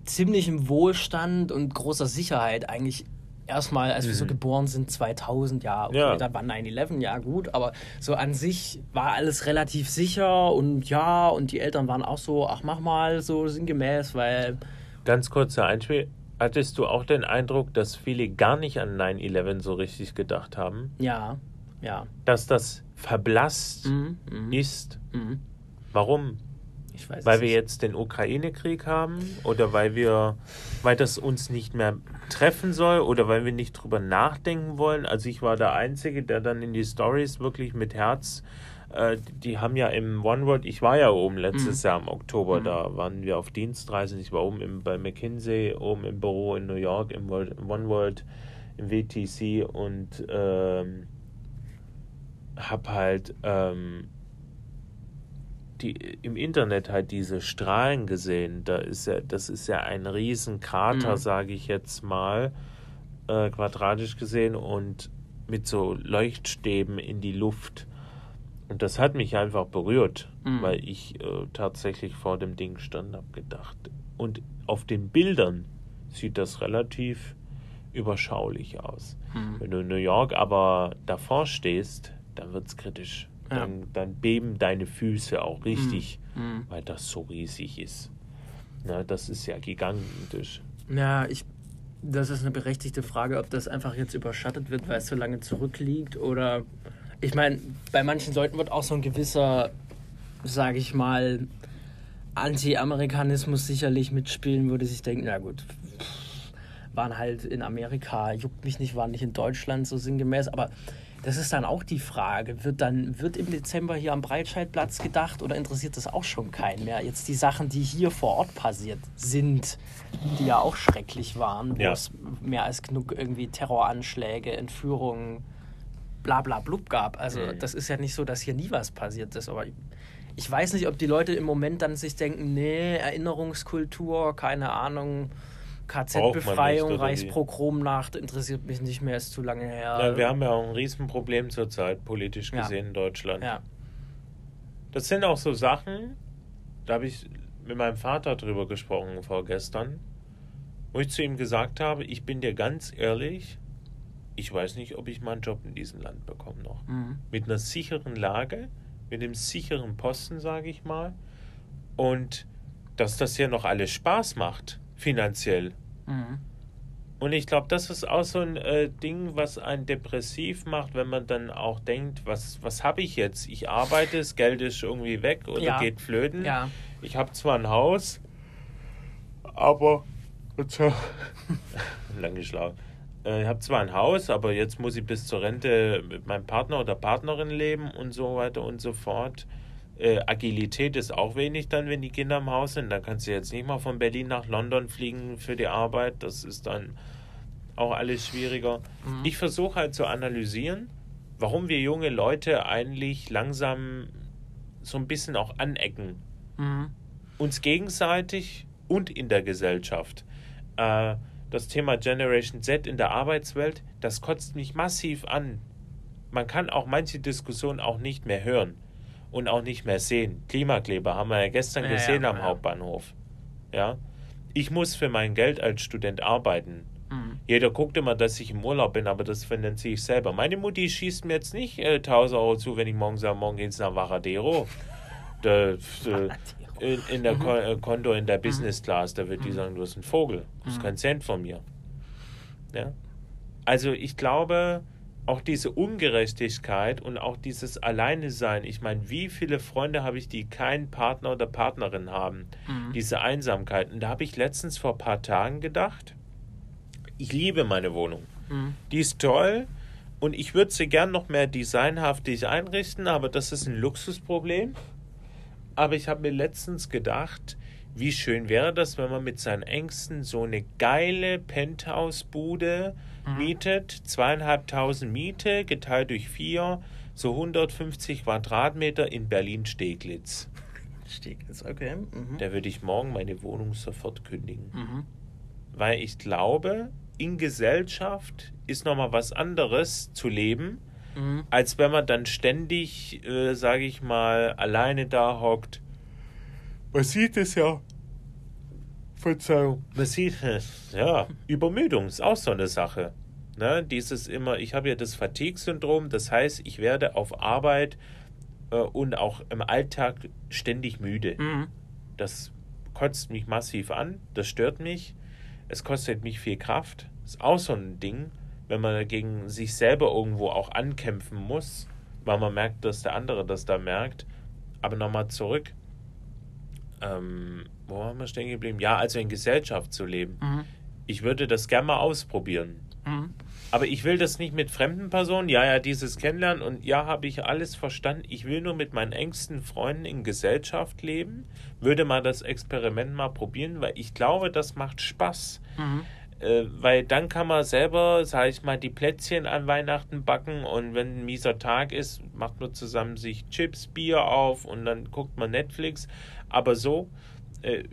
ziemlichem Wohlstand und großer Sicherheit eigentlich erstmal, als wir so geboren sind, 2000, ja, okay, Ja. da war 9-11, ja gut, aber so an sich war alles relativ sicher und ja, und die Eltern waren auch so, ach mach mal, so sinngemäß, weil Ganz kurzer Einspiel. Hattest du auch den Eindruck, dass viele gar nicht an 9-11 so richtig gedacht haben? ja, ja, Dass das verblasst mhm, mhm, ist? mhm. Warum? Ich weiß Weil wir nicht. jetzt den Ukraine-Krieg haben oder weil wir, weil das uns nicht mehr treffen soll oder weil wir nicht drüber nachdenken wollen. Also ich war der Einzige, der dann in die Stories wirklich mit Herz, äh, die haben ja im One World, ich war ja oben letztes Jahr im Oktober, da waren wir auf Dienstreise, ich war oben im, bei McKinsey, oben im Büro in New York, im World, im One World, im WTC und ähm, hab halt ähm, die, im Internet halt diese Strahlen gesehen. Da ist ja, das ist ja ein Riesenkrater, Mhm. sage ich jetzt mal, äh, quadratisch gesehen und mit so Leuchtstäben in die Luft. Und das hat mich einfach berührt, Mhm. weil ich äh, tatsächlich vor dem Ding stand und habe gedacht. Und auf den Bildern sieht das relativ überschaulich aus. Mhm. Wenn du in New York aber davor stehst, dann wird es kritisch. Ja. Dann, dann beben deine Füße auch richtig, Mhm. weil das so riesig ist. Na, das ist ja gigantisch. Ja, ich, das ist eine berechtigte Frage, ob das einfach jetzt überschattet wird, weil es so lange zurückliegt oder ich meine, bei manchen Leuten wird auch so ein gewisser, sage ich mal, Anti-Amerikanismus sicherlich mitspielen, würde sich denken, na gut, waren halt in Amerika, juckt mich nicht, waren nicht in Deutschland so sinngemäß, aber das ist dann auch die Frage, wird dann wird im Dezember hier am Breitscheidplatz gedacht oder interessiert das auch schon keinen mehr? Jetzt die Sachen, die hier vor Ort passiert sind, die ja auch schrecklich waren, wo Ja. es mehr als genug irgendwie Terroranschläge, Entführungen, bla bla blub gab. Also Mhm. das ist ja nicht so, dass hier nie was passiert ist, aber ich weiß nicht, ob die Leute im Moment dann sich denken, nee, Erinnerungskultur, keine Ahnung, KZ-Befreiung? Reichspogromnacht interessiert mich nicht mehr, ist zu lange her. Ja, wir haben ja auch ein Riesenproblem zurzeit, politisch Ja. gesehen in Deutschland. ja. Das sind auch so Sachen, da habe ich mit meinem Vater drüber gesprochen vorgestern, wo ich zu ihm gesagt habe, ich bin dir ganz ehrlich, ich weiß nicht, ob ich mal einen Job in diesem Land bekomme noch. Mhm. Mit einer sicheren Lage, mit einem sicheren Posten, sage ich mal. Und dass das hier noch alles Spaß macht, finanziell. Mhm. Und ich glaube, das ist auch so ein äh, Ding, was einen depressiv macht, wenn man dann auch denkt, was, was habe ich jetzt? Ich arbeite, das Geld ist irgendwie weg oder Ja. geht flöten. Ja. Ich habe zwar ein Haus, aber [laughs] lang geschlagen. Äh, Ich habe zwar ein Haus, aber jetzt muss ich bis zur Rente mit meinem Partner oder Partnerin leben und so weiter und so fort. Äh, Agilität ist auch wenig dann, wenn die Kinder im Haus sind. Dann kannst du jetzt nicht mal von Berlin nach London fliegen für die Arbeit. Das ist dann auch alles schwieriger. Ich versuche halt zu analysieren, warum wir junge Leute eigentlich langsam so ein bisschen auch anecken Mhm. uns gegenseitig und in der Gesellschaft. Äh, das Thema Generation Z in der Arbeitswelt, das kotzt mich massiv an. Man kann auch manche Diskussionen auch nicht mehr hören und auch nicht mehr sehen. Klimakleber haben wir ja gestern Ja, gesehen ja, am ja. Hauptbahnhof. Ja, ich muss für mein Geld als Student arbeiten. Mhm. Jeder guckt immer, dass ich im Urlaub bin, aber das finanziere ich selber. Meine Mutti schießt mir jetzt nicht äh, 1000 Euro zu, wenn ich morgen sage, morgen geht's nach Varadero. [laughs] Da, da, in, in der Ko äh, Konto in der Business Class, da wird die sagen, du bist ein Vogel. Du hast keinen Cent von mir. Ja? Also ich glaube, auch diese Ungerechtigkeit und auch dieses Alleine sein. Ich meine, wie viele Freunde habe ich, die keinen Partner oder Partnerin haben? Diese Einsamkeit. Und da habe ich letztens vor ein paar Tagen gedacht, ich liebe meine Wohnung. Die ist toll und ich würde sie gern noch mehr designhaftig einrichten, aber das ist ein Luxusproblem. Aber ich habe mir letztens gedacht, wie schön wäre das, wenn man mit seinen Ängsten so eine geile Penthouse-Bude mietet, zweieinhalbtausend Miete, geteilt durch vier, so 150 Quadratmeter in Berlin-Steglitz. Steglitz, okay. Mhm. Da würde ich morgen meine Wohnung sofort kündigen. Mhm. Weil ich glaube, in Gesellschaft ist nochmal was anderes zu leben, Mhm. als wenn man dann ständig, äh, sage ich mal, alleine da hockt. Man sieht es ja. Verzeihung. Man sieht es, ja. Übermüdung ist auch so eine Sache. Ne? Dieses immer, ich habe ja das Fatigue-Syndrom, das heißt, ich werde auf Arbeit äh, und auch im Alltag ständig müde. Mhm. Das kotzt mich massiv an, das stört mich, es kostet mich viel Kraft. Ist auch so ein Ding, wenn man gegen sich selber irgendwo auch ankämpfen muss, weil man merkt, dass der andere das da merkt. Aber nochmal zurück. Ähm, wo waren wir stehen geblieben? Ja, also in Gesellschaft zu leben. Mhm. Ich würde das gerne mal ausprobieren. Mhm. Aber ich will das nicht mit fremden Personen. Ja, ja, dieses Kennenlernen und ja, habe ich alles verstanden. Ich will nur mit meinen engsten Freunden in Gesellschaft leben. Würde mal das Experiment mal probieren, weil ich glaube, das macht Spaß. Mhm. Äh, weil dann kann man selber, sage ich mal, die Plätzchen an Weihnachten backen und wenn ein mieser Tag ist, macht man zusammen sich Chips, Bier auf und dann guckt man Netflix. Aber so, äh,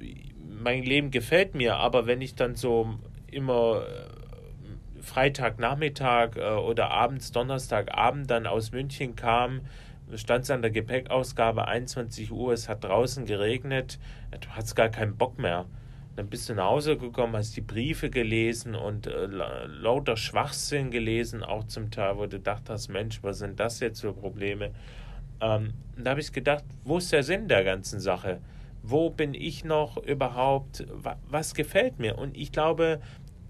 mein Leben gefällt mir, aber wenn ich dann so immer äh, Freitagnachmittag äh, oder abends, Donnerstagabend dann aus München kam, stand es an der Gepäckausgabe 21 Uhr, es hat draußen geregnet, du hast gar keinen Bock mehr. Dann bist du nach Hause gekommen, hast die Briefe gelesen und äh, la- lauter Schwachsinn gelesen, auch zum Teil, wo du dachtest, Mensch, was sind das jetzt für Probleme? Ähm, da habe ich gedacht, wo ist der Sinn der ganzen Sache? Wo bin ich noch überhaupt? Wa was gefällt mir? Und ich glaube,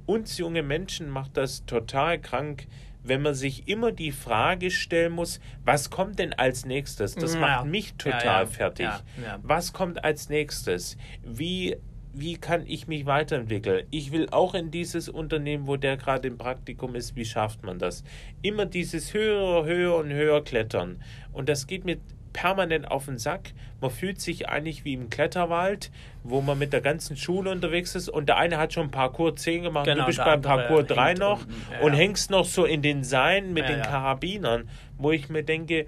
uns junge Menschen macht das total krank, wenn man sich immer die Frage stellen muss, was kommt denn als nächstes? Das Ja. macht mich total ja. fertig. Ja, ja. Was kommt als nächstes? Wie, wie kann ich mich weiterentwickeln? Ich will auch in dieses Unternehmen, wo der gerade im Praktikum ist. Wie schafft man das? Immer dieses höher, höher und höher klettern. Und das geht mir permanent auf den Sack. Man fühlt sich eigentlich wie im Kletterwald, wo man mit der ganzen Schule unterwegs ist und der eine hat schon Parcours 10 gemacht, Genau, du bist beim Parcours 3 hängt noch. Ja, und ja. hängst noch so in den Seilen mit Ja, den. Karabinern, wo ich mir denke,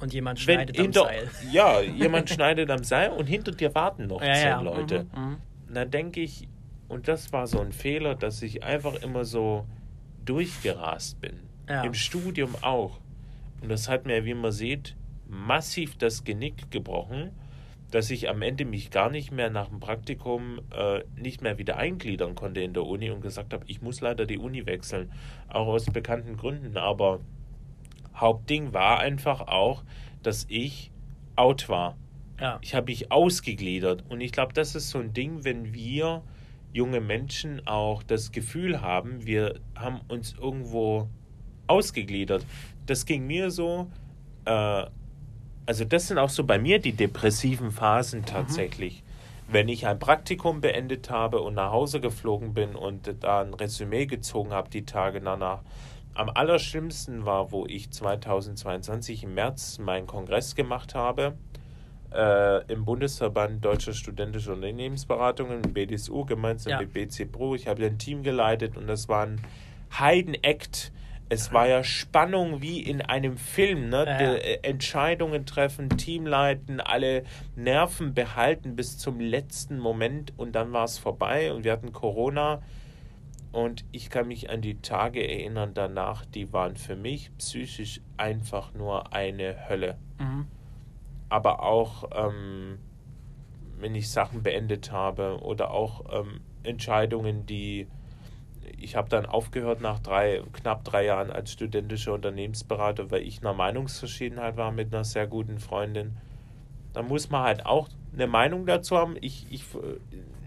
Und jemand wenn schneidet am hinter, Seil. [laughs] ja, jemand schneidet am Seil und hinter dir warten noch zehn. Leute. Mhm, mhm. Dann denke ich, und das war so ein Fehler, dass ich einfach immer so durchgerast bin. Im Studium auch. Und das hat mir, wie man sieht, massiv das Genick gebrochen, dass ich am Ende mich gar nicht mehr nach dem Praktikum äh, nicht mehr wieder eingliedern konnte in der Uni und gesagt habe, ich muss leider die Uni wechseln, auch aus bekannten Gründen. Aber Hauptding war einfach auch, dass ich out war. Ja. Ich habe mich ausgegliedert. Und ich glaube, das ist so ein Ding, wenn wir junge Menschen auch das Gefühl haben, wir haben uns irgendwo ausgegliedert. Das ging mir so, äh, also das sind auch so bei mir die depressiven Phasen tatsächlich. Wenn ich ein Praktikum beendet habe und nach Hause geflogen bin und da ein Resümee gezogen habe die Tage danach. Am allerschlimmsten war, wo ich 2022 im März meinen Kongress gemacht habe äh, im Bundesverband Deutscher Studentischer Unternehmensberatungen, im BDSU, gemeinsam Ja. mit BC Pro. Ich habe ein Team geleitet und das war ein Heidenakt. Es war ja Spannung wie in einem Film, ne? Ja, äh, Entscheidungen treffen, Team leiten, alle Nerven behalten bis zum letzten Moment und dann war es vorbei und wir hatten Corona und ich kann mich an die Tage erinnern danach, die waren für mich psychisch einfach nur eine Hölle Mhm. aber auch ähm, wenn ich Sachen beendet habe oder auch ähm, Entscheidungen, die ich habe dann aufgehört nach drei, knapp drei Jahren als studentischer Unternehmensberater, weil ich einer Meinungsverschiedenheit war mit einer sehr guten Freundin. Da muss man halt auch eine Meinung dazu haben. Ich, ich,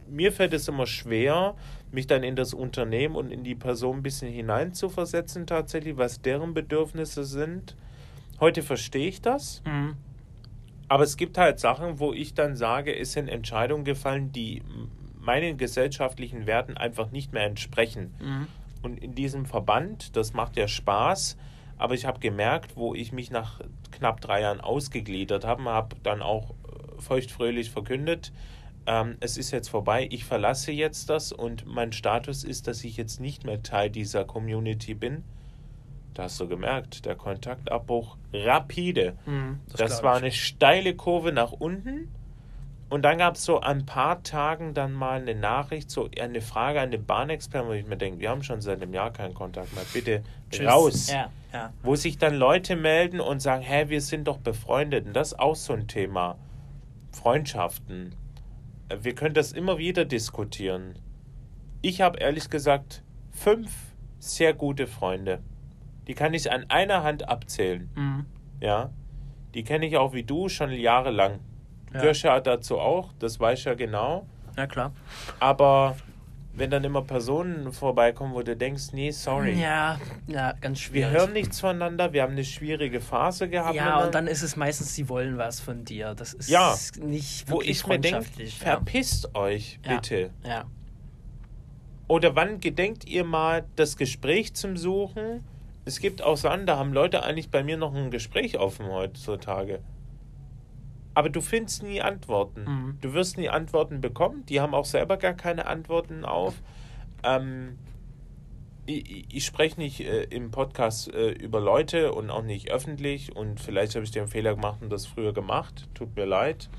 mir fällt es immer schwer, mich dann in das Unternehmen und in die Person ein bisschen hineinzuversetzen, tatsächlich, was deren Bedürfnisse sind. Heute verstehe ich das. Mhm. Aber es gibt halt Sachen, wo ich dann sage, es sind Entscheidungen gefallen, die meinen gesellschaftlichen Werten einfach nicht mehr entsprechen. Mhm. Und in diesem Verband, das macht ja Spaß, aber ich habe gemerkt, wo ich mich nach knapp drei Jahren ausgegliedert habe, habe dann auch äh, feuchtfröhlich verkündet, ähm, es ist jetzt vorbei, ich verlasse jetzt das und mein Status ist, dass ich jetzt nicht mehr Teil dieser Community bin. Da hast du gemerkt, der Kontaktabbruch rapide. Mhm, Das, glaub war ich. eine steile Kurve nach unten. Und dann gab es so ein paar Tagen dann mal eine Nachricht, so eine Frage an den Bahnexperten, wo ich mir denke, wir haben schon seit einem Jahr keinen Kontakt mehr. Bitte Tschüss. raus. Ja, ja. Wo sich dann Leute melden und sagen, hä, wir sind doch befreundet. Und das ist auch so ein Thema. Freundschaften. Wir können das immer wieder diskutieren. Ich habe ehrlich gesagt fünf sehr gute Freunde. Die kann ich an einer Hand abzählen. Mhm. Ja. Die kenne ich auch wie du schon jahrelang. Ja. Dazu auch, das weiß ja genau. ja, klar. Aber wenn dann immer Personen vorbeikommen, wo du denkst, nee, sorry. Ja, ja, ganz Wir schwierig. hören nichts voneinander, wir haben eine schwierige Phase gehabt. Ja, und dann ist es meistens, sie wollen was von dir. Das ist Ja. nicht wo ich mir denke, verpisst euch bitte. ja. ja. Oder wann gedenkt ihr mal, das Gespräch zum Suchen? Es gibt auch Sachen, da haben Leute eigentlich bei mir noch ein Gespräch offen heutzutage. Aber du findest nie Antworten. Mhm. Du wirst nie Antworten bekommen. Die haben auch selber gar keine Antworten auf. Ähm, ich, ich- spreche nicht äh, im Podcast äh, über Leute und auch nicht öffentlich. Und vielleicht habe ich den Fehler gemacht und das früher gemacht. Tut mir leid.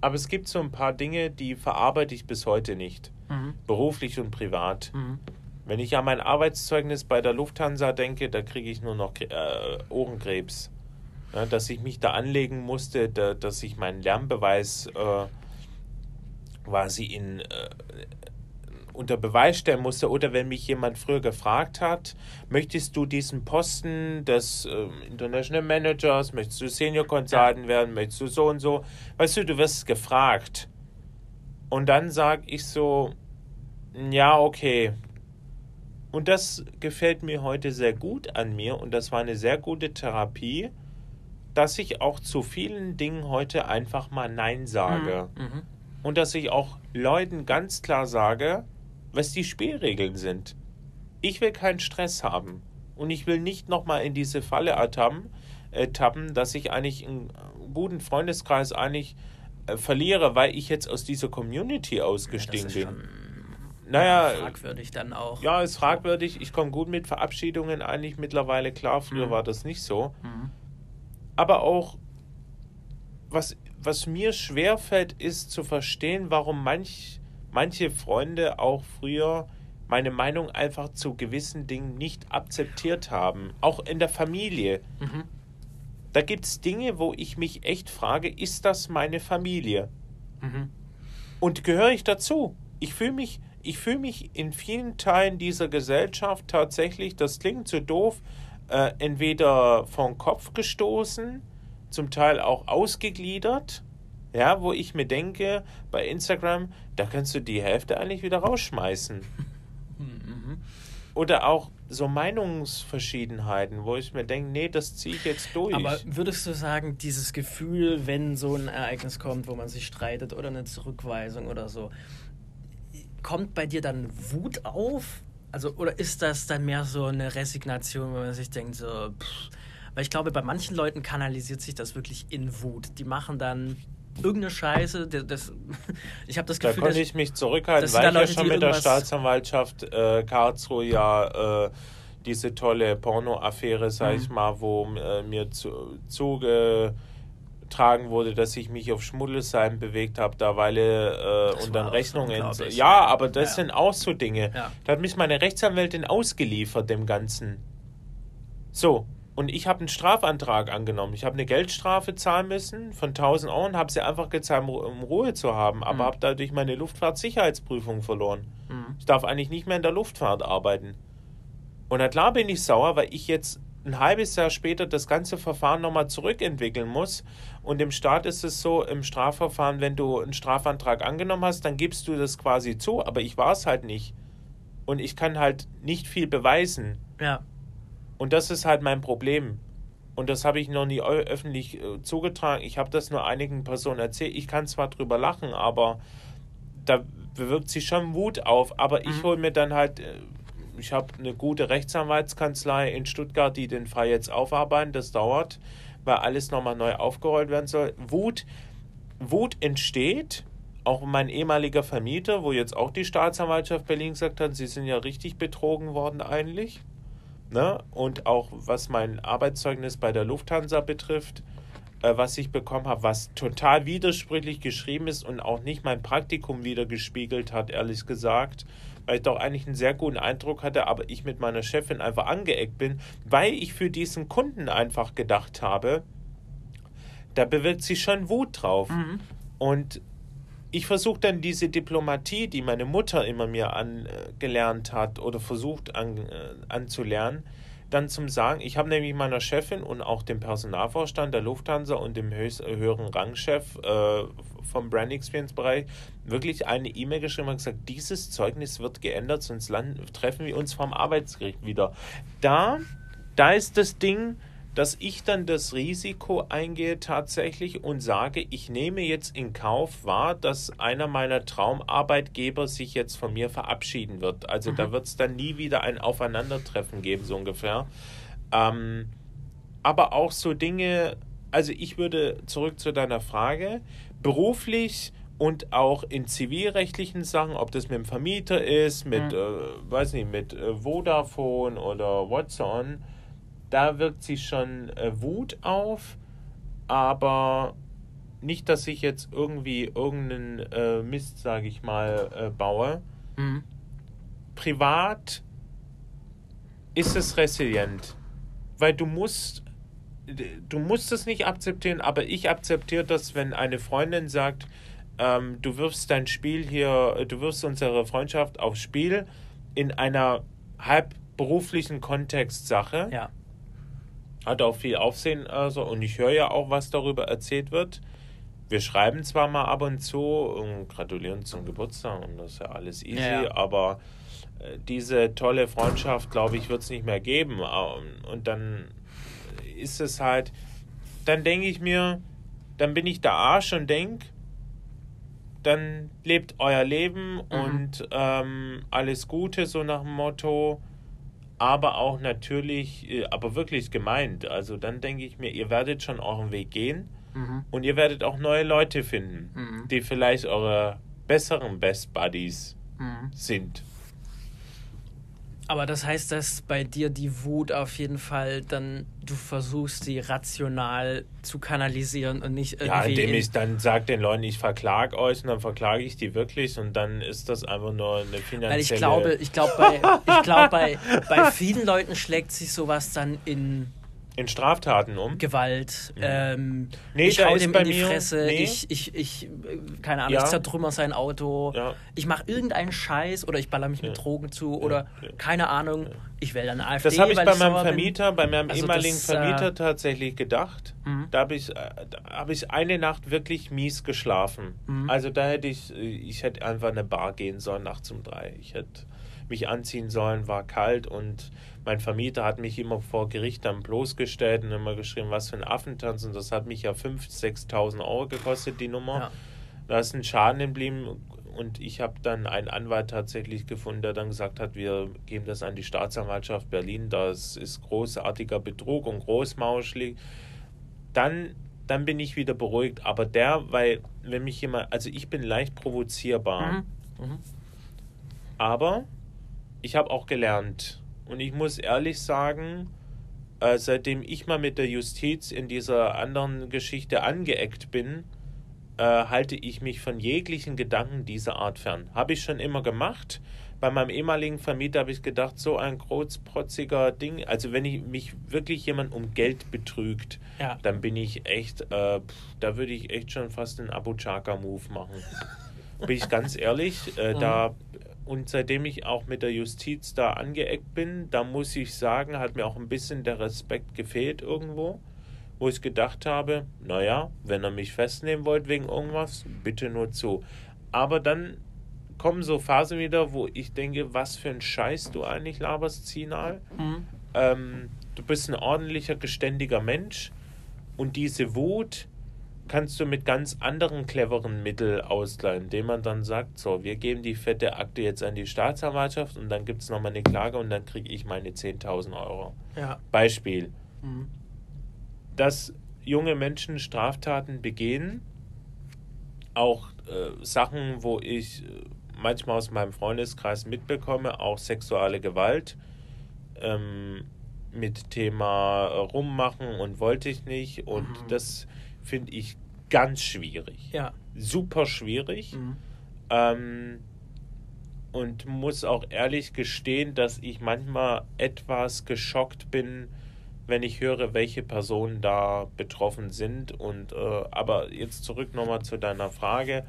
Aber es gibt so ein paar Dinge, die verarbeite ich bis heute nicht Mhm. beruflich und privat. Mhm. Wenn ich an mein Arbeitszeugnis bei der Lufthansa denke, da kriege ich nur noch äh, Ohrenkrebs. Ja, dass ich mich da anlegen musste, da, dass ich meinen Lernbeweis äh, quasi in, äh, unter Beweis stellen musste. Oder wenn mich jemand früher gefragt hat, möchtest du diesen Posten des äh, International Managers, möchtest du Senior Consultant werden, möchtest du so und so. Weißt du, du wirst gefragt. Und dann sage ich so, ja, okay. Und das gefällt mir heute sehr gut an mir und das war eine sehr gute Therapie, dass ich auch zu vielen Dingen heute einfach mal Nein sage. Mhm. Und dass ich auch Leuten ganz klar sage, was die Spielregeln sind. Ich will keinen Stress haben. Und ich will nicht nochmal in diese Falle ertappen, äh, tappen, dass ich eigentlich einen guten Freundeskreis eigentlich äh, verliere, weil ich jetzt aus dieser Community ausgestiegen ist bin. Naja, fragwürdig dann auch. ja, ist fragwürdig. Ich komme gut mit Verabschiedungen eigentlich mittlerweile klar. Früher Mhm. war das nicht so. Mhm. Aber auch, was, was mir schwerfällt, ist zu verstehen, warum manch, manche Freunde auch früher meine Meinung einfach zu gewissen Dingen nicht akzeptiert haben. Auch in der Familie. Mhm. Da gibt es Dinge, wo ich mich echt frage, ist das meine Familie? Mhm. Und gehöre ich dazu? Ich fühle mich, ich fühle mich in vielen Teilen dieser Gesellschaft tatsächlich, das klingt so doof, äh, entweder vom Kopf gestoßen, zum Teil auch ausgegliedert, ja, wo ich mir denke, bei Instagram, da kannst du die Hälfte eigentlich wieder rausschmeißen. [laughs] Mhm. Oder auch so Meinungsverschiedenheiten, wo ich mir denke, nee, das ziehe ich jetzt durch. Aber würdest du sagen, dieses Gefühl, wenn so ein Ereignis kommt, wo man sich streitet oder eine Zurückweisung oder so, kommt bei dir dann Wut auf? Also, oder ist das dann mehr so eine Resignation, wo man sich denkt, so, pff, weil ich glaube, bei manchen Leuten kanalisiert sich das wirklich in Wut. Die machen dann irgendeine Scheiße. Das, das, [laughs] ich habe das Da Gefühl, konnte dass, ich mich zurückhalten, weil ich da ja schon mit der Staatsanwaltschaft äh, Karlsruhe ja äh, diese tolle Porno-Affäre, sag ich Mhm. mal, wo äh, mir zu, zugetragen wurde, dass ich mich auf Schmuddelseiten bewegt habe, da weil äh, und dann Rechnungen. Ja, aber das Ja. sind auch so Dinge. Ja. Da hat mich meine Rechtsanwältin ausgeliefert, dem Ganzen. So, und ich habe einen Strafantrag angenommen. Ich habe eine Geldstrafe zahlen müssen von 1000 Euro und habe sie einfach gezahlt, um um Ruhe zu haben, aber Mhm. habe dadurch meine Luftfahrtsicherheitsprüfung verloren. Mhm. Ich darf eigentlich nicht mehr in der Luftfahrt arbeiten. Und na klar bin ich sauer, weil ich jetzt ein halbes Jahr später das ganze Verfahren nochmal zurückentwickeln muss. Und im Staat ist es so, im Strafverfahren, wenn du einen Strafantrag angenommen hast, dann gibst du das quasi zu, aber ich war es halt nicht. Und ich kann halt nicht viel beweisen. Ja. Und das ist halt mein Problem. Und das habe ich noch nie öffentlich äh, zugetragen. Ich habe das nur einigen Personen erzählt. Ich kann zwar drüber lachen, aber da bewirkt sich schon Wut auf. Aber ich hole mir dann halt, äh, ich habe eine gute Rechtsanwaltskanzlei in Stuttgart, die den Fall jetzt aufarbeiten. Das dauert, weil alles nochmal neu aufgerollt werden soll. Wut, Wut entsteht. Auch mein ehemaliger Vermieter, wo jetzt auch die Staatsanwaltschaft Berlin gesagt hat, sie sind ja richtig betrogen worden eigentlich. Ne? Und auch was mein Arbeitszeugnis bei der Lufthansa betrifft, äh, was ich bekommen habe, was total widersprüchlich geschrieben ist und auch nicht mein Praktikum wieder gespiegelt hat, ehrlich gesagt, weil ich doch eigentlich einen sehr guten Eindruck hatte, aber ich mit meiner Chefin einfach angeeckt bin, weil ich für diesen Kunden einfach gedacht habe, da bewirkt sich schon Wut drauf. Und ich versuche dann diese Diplomatie, die meine Mutter immer mir angelernt hat oder versucht an, äh, anzulernen, dann zum Sagen. Ich habe nämlich meiner Chefin und auch dem Personalvorstand der Lufthansa und dem höchst, äh, höheren Rangchef äh, vom Brand Experience Bereich wirklich eine E-Mail geschrieben und gesagt, dieses Zeugnis wird geändert, sonst landen, treffen wir uns vom Arbeitsgericht wieder. Da, da ist das Ding, dass ich dann das Risiko eingehe tatsächlich und sage, ich nehme jetzt in Kauf wahr, dass einer meiner Traumarbeitgeber sich jetzt von mir verabschieden wird. Also da wird es dann nie wieder ein Aufeinandertreffen geben, so ungefähr. Ähm, aber auch so Dinge, also ich würde zurück zu deiner Frage, beruflich und auch in zivilrechtlichen Sachen, ob das mit dem Vermieter ist, mit, äh, weiß nicht, mit äh, Vodafone oder Watson, da wirkt sich schon äh, Wut auf, aber nicht, dass ich jetzt irgendwie irgendeinen äh, Mist, sage ich mal, äh, baue. Mhm. Privat ist es resilient, weil du musst du musst es nicht akzeptieren, aber ich akzeptiere das, wenn eine Freundin sagt, ähm, du wirfst dein Spiel hier, du wirfst unsere Freundschaft aufs Spiel in einer halb beruflichen Kontextsache Ja. Hat auch viel Aufsehen also und ich höre ja auch, was darüber erzählt wird. Wir schreiben zwar mal ab und zu und gratulieren zum Geburtstag und das ist ja alles easy, Ja, ja. aber äh, diese tolle Freundschaft, glaube ich, wird es nicht mehr geben. Und dann ist es halt, dann denke ich mir, dann bin ich der Arsch und denke, dann lebt euer Leben und ähm, alles Gute, so nach dem Motto aber auch natürlich, äh, aber wirklich gemeint. Also dann denke ich mir, ihr werdet schon euren Weg gehen Mhm. und ihr werdet auch neue Leute finden, Mhm. die vielleicht eure besseren Best Buddies Mhm. sind. Aber das heißt, dass bei dir die Wut auf jeden Fall dann, du versuchst sie rational zu kanalisieren und nicht irgendwie. Ja, indem in- ich dann sage den Leuten, ich verklage euch und dann verklage ich die wirklich und dann ist das einfach nur eine finanzielle... Weil ich glaube, ich glaube, bei, ich glaube bei, bei vielen Leuten schlägt sich sowas dann in in Straftaten um. Gewalt. Ähm, Nee, ich hau dem in die mir- Fresse, nee. ich, ich, ich, äh, keine Ahnung, Ja. ich zertrümmer sein Auto, Ja. ich mache irgendeinen Scheiß oder ich baller mich mit Ja. Drogen zu oder keine Ahnung, ich wähle dann AfD, Das habe ich bei meinem sauer bin. Vermieter, bei meinem Also ehemaligen das, äh, Vermieter tatsächlich gedacht. Mhm. Da habe ich, äh, da hab ich eine Nacht wirklich mies geschlafen. Mhm. Also da hätte ich, äh, ich hätte einfach in eine Bar gehen sollen nachts um drei. Ich hätte mich anziehen sollen, war kalt und mein Vermieter hat mich immer vor Gericht dann bloßgestellt und immer geschrieben, was für ein Affentanz. Und das hat mich ja 5.000, 6.000 Euro gekostet, die Nummer. Ja. Da ist ein Schaden geblieben und ich habe dann einen Anwalt tatsächlich gefunden, der dann gesagt hat, wir geben das an die Staatsanwaltschaft Berlin, das ist großartiger Betrug und großmauschlig. Dann, dann bin ich wieder beruhigt. Aber der, weil, wenn mich jemand, also ich bin leicht provozierbar, Mhm. Mhm. aber ich habe auch gelernt. Und ich muss ehrlich sagen, äh, seitdem ich mal mit der Justiz in dieser anderen Geschichte angeeckt bin, äh, halte ich mich von jeglichen Gedanken dieser Art fern. Habe ich schon immer gemacht. Bei meinem ehemaligen Vermieter habe ich gedacht, so ein großprotziger Ding. Also wenn ich mich wirklich jemand um Geld betrügt, Ja. dann bin ich echt, äh, pff, da würde ich echt schon fast einen Abu Chaka-Move machen. [laughs] bin ich ganz ehrlich, äh, da und seitdem ich auch mit der Justiz da angeeckt bin, da muss ich sagen, hat mir auch ein bisschen der Respekt gefehlt irgendwo, wo ich gedacht habe, naja, wenn ihr mich festnehmen wollt wegen irgendwas, bitte nur zu. Aber dann kommen so Phasen wieder, wo ich denke, was für ein Scheiß du eigentlich laberst, Zinal. Mhm. Ähm, du bist ein ordentlicher, geständiger Mensch und diese Wut kannst du mit ganz anderen cleveren Mitteln ausgleichen, indem man dann sagt, so, wir geben die fette Akte jetzt an die Staatsanwaltschaft und dann gibt es nochmal eine Klage und dann kriege ich meine 10.000 Euro. Ja. Beispiel, Mhm. dass junge Menschen Straftaten begehen, auch äh, Sachen, wo ich äh, manchmal aus meinem Freundeskreis mitbekomme, auch sexuelle Gewalt ähm, mit Thema äh, rummachen und wollte ich nicht und Mhm. das finde ich ganz schwierig. Ja. Super schwierig. Mhm. Ähm, und muss auch ehrlich gestehen, dass ich manchmal etwas geschockt bin, wenn ich höre, welche Personen da betroffen sind. Und äh, aber jetzt zurück nochmal zu deiner Frage.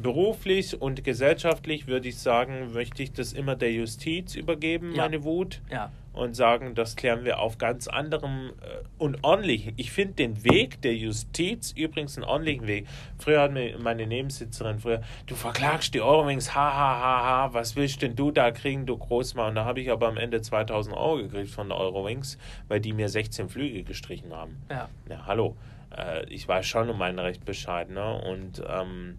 Beruflich und gesellschaftlich würde ich sagen, möchte ich das immer der Justiz übergeben, Ja. meine Wut Ja. Und sagen, das klären wir auf ganz anderem äh, und ordentlichen. Ich finde den Weg der Justiz übrigens einen ordentlichen Weg. Früher hat mir meine Nebensitzerin früher, du verklagst die Eurowings, ha, ha, ha, ha, was willst denn du da kriegen, du Großmann? Und da habe ich aber am Ende 2000 Euro gekriegt von der Eurowings, weil die mir 16 Flüge gestrichen haben. Ja. Ja, hallo. Äh, ich weiß schon um mein Recht Bescheid, ne? Und ähm,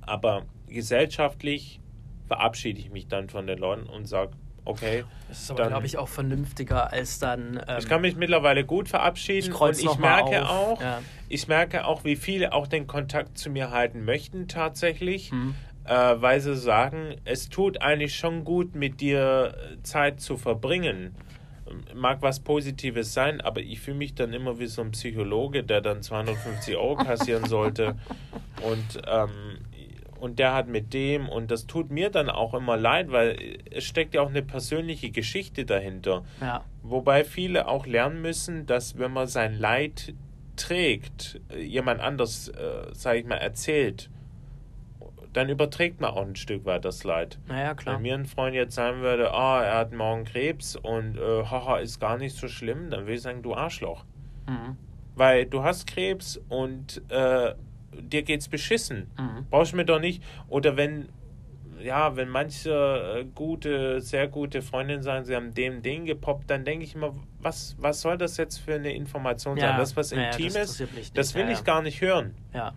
aber gesellschaftlich verabschiede ich mich dann von den Leuten und sage, okay, Das ist aber, Dann- glaube ich, auch vernünftiger als dann. Ähm, ich kann mich mittlerweile gut verabschieden Ich und ich merke auch, ja. ich merke auch, wie viele auch den Kontakt zu mir halten möchten tatsächlich, Mhm. äh, weil sie sagen, es tut eigentlich schon gut, mit dir äh, Zeit zu verbringen. Mag was Positives sein, aber ich fühle mich dann immer wie so ein Psychologe, der dann 250 Euro kassieren sollte [laughs] und ähm, und der hat mit dem und das tut mir dann auch immer leid, weil es steckt ja auch eine persönliche Geschichte dahinter. Ja. Wobei viele auch lernen müssen, dass wenn man sein Leid trägt, äh, jemand anders, äh, sage ich mal, erzählt, dann überträgt man auch ein Stück weit das Leid. Naja, klar. Wenn mir ein Freund jetzt sagen würde, ah, er hat morgen Krebs und äh, haha, ist gar nicht so schlimm, dann will ich sagen, du Arschloch. Mhm. Weil du hast Krebs und äh, dir geht's beschissen. Mhm. Brauchst du mir doch nicht. Oder wenn, ja, wenn manche äh, gute, sehr gute Freundinnen sagen, sie haben dem Ding gepoppt, dann denke ich immer, was, was soll das jetzt für eine Information Ja, sein? Das, was naja, das Intimes, interessiert mich das, nicht. will Ja, ich gar nicht hören. Ja.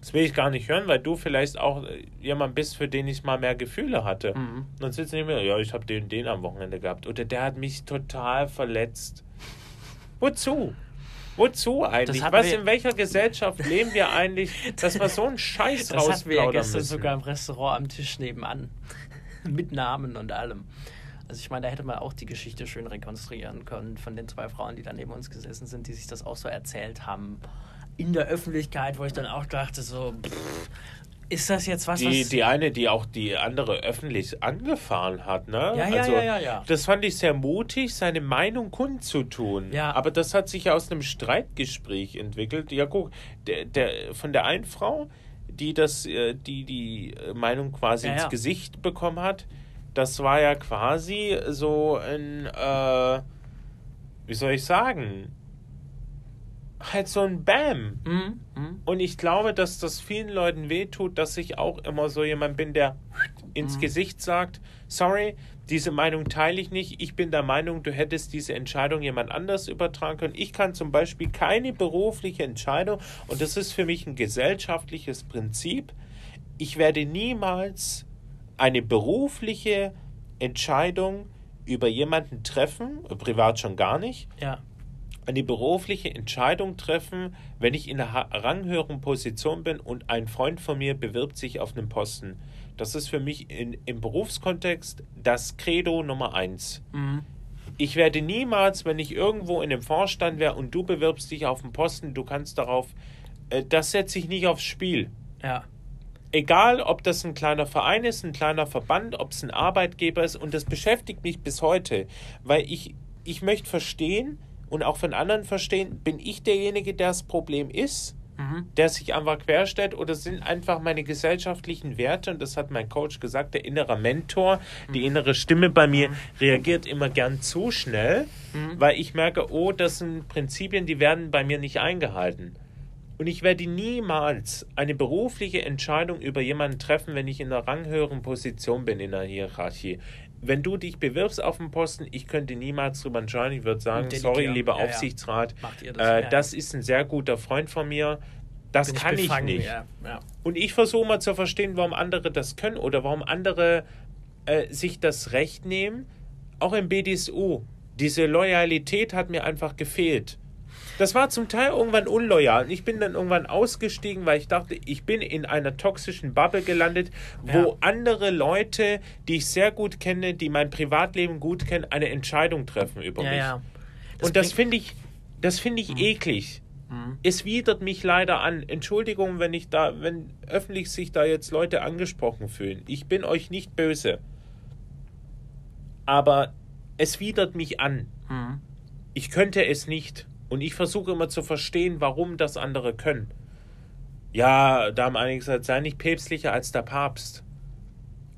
Das will ich gar nicht hören, weil du vielleicht auch äh, jemand bist, für den ich mal mehr Gefühle hatte. Mhm. Dann sitzt nicht mehr, ja, ich habe den, den am Wochenende gehabt. Oder der hat mich total verletzt. Wozu? Wozu eigentlich? Was in welcher Gesellschaft leben wir eigentlich, [laughs] dass wir so einen Scheiß Das hatten wir ja rausplaudern gestern müssen? sogar im Restaurant am Tisch nebenan. [laughs] Mit Namen und allem. Also ich meine, da hätte man auch die Geschichte schön rekonstruieren können von den zwei Frauen, die da neben uns gesessen sind, die sich das auch so erzählt haben. In der Öffentlichkeit, wo ich dann auch dachte, so, pff, ist das jetzt was, Die, was... die eine, die auch die andere öffentlich angefahren hat, ne? Ja, ja, ja, ja, ja. Das fand ich sehr mutig, seine Meinung kundzutun. Ja. Aber das hat sich ja aus einem Streitgespräch entwickelt. Ja, guck, der, der, von der einen Frau, die das, äh, die die äh, Meinung quasi Ja, ins. Gesicht bekommen hat, das war ja quasi so ein, äh, wie soll ich sagen, halt so ein Bam. Mhm, mhm. Und ich glaube, dass das vielen Leuten wehtut, dass ich auch immer so jemand bin, der ins Gesicht sagt, sorry, diese Meinung teile ich nicht. Ich bin der Meinung, du hättest diese Entscheidung jemand anders übertragen können. Ich kann zum Beispiel keine berufliche Entscheidung, und das ist für mich ein gesellschaftliches Prinzip, ich werde niemals eine berufliche Entscheidung über jemanden treffen, privat schon gar nicht, Ja. Eine berufliche Entscheidung treffen, wenn ich in einer ranghöheren Position bin und ein Freund von mir bewirbt sich auf einen Posten. Das ist für mich in, im Berufskontext das Credo Nummer eins. Mhm. Ich werde niemals, wenn ich irgendwo in einem Vorstand wäre und du bewirbst dich auf einen Posten, du kannst darauf, äh, das setze ich nicht aufs Spiel. Ja. Egal, ob das ein kleiner Verein ist, ein kleiner Verband, ob es ein Arbeitgeber ist, und das beschäftigt mich bis heute, weil ich, ich möchte verstehen und auch von anderen verstehen, bin ich derjenige, der das Problem ist? der sich einfach querstellt oder sind einfach meine gesellschaftlichen Werte und das hat mein Coach gesagt, der innere Mentor, die innere Stimme bei mir reagiert immer gern zu schnell, weil ich merke, oh, das sind Prinzipien, die werden bei mir nicht eingehalten. Und ich werde niemals eine berufliche Entscheidung über jemanden treffen, wenn ich in einer ranghöheren Position bin in der Hierarchie. Wenn du dich bewirbst auf den Posten, ich könnte niemals drüber entscheiden. Ich würde sagen, sorry, lieber Ja, ja. Aufsichtsrat, ihr das? äh, Ja. das ist ein sehr guter Freund von mir. Das Bin kann ich befangen, nicht. Ja, ja. Und ich versuche mal zu verstehen, warum andere das können oder warum andere äh, sich das Recht nehmen. Auch im BDSU. Diese Loyalität hat mir einfach gefehlt. Das war zum Teil irgendwann unloyal. Und ich bin dann irgendwann ausgestiegen, weil ich dachte, ich bin in einer toxischen Bubble gelandet, wo Ja. andere Leute, die ich sehr gut kenne, die mein Privatleben gut kennen, eine Entscheidung treffen über ja, mich. ja. Und das finde ich, das finde ich eklig. Es widert mich leider an. Entschuldigung, wenn ich da, wenn öffentlich sich da jetzt Leute angesprochen fühlen. Ich bin euch nicht böse. Aber es widert mich an. Mhm. Ich könnte es nicht. Und ich versuche immer zu verstehen, warum das andere können. Ja, da haben einige gesagt, sei nicht päpstlicher als der Papst.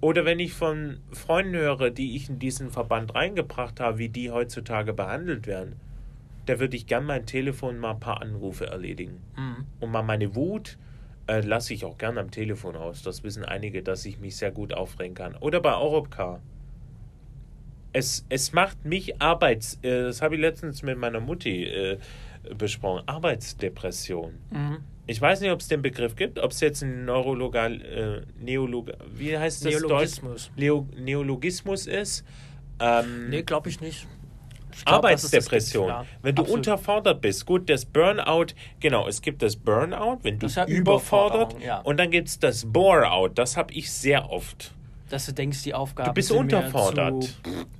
Oder wenn ich von Freunden höre, die ich in diesen Verband reingebracht habe, wie die heutzutage behandelt werden, da würde ich gern mein Telefon mal ein paar Anrufe erledigen. Mhm. Und mal meine Wut äh, lasse ich auch gern am Telefon aus. Das wissen einige, dass ich mich sehr gut aufregen kann. Oder bei Europcar. Es, es macht mich Arbeits... Äh, das habe ich letztens mit meiner Mutti äh, besprochen. Arbeitsdepression. Mhm. Ich weiß nicht, ob es den Begriff gibt, ob es jetzt ein Neurologal, äh, Neolog, wie heißt das Neologismus. Deutsch? Leo, Neologismus ist. Ähm, Nee, glaube ich nicht. Ich glaub, das gibt, Arbeitsdepression. ja. Wenn du Absolut. unterfordert bist. Gut, das Burnout, genau, es gibt das Burnout, wenn du Das überfordert. Ja. Und dann gibt es das Bore-out. Das habe ich sehr oft. Dass du denkst, die Aufgaben Du bist sind unterfordert. Zu,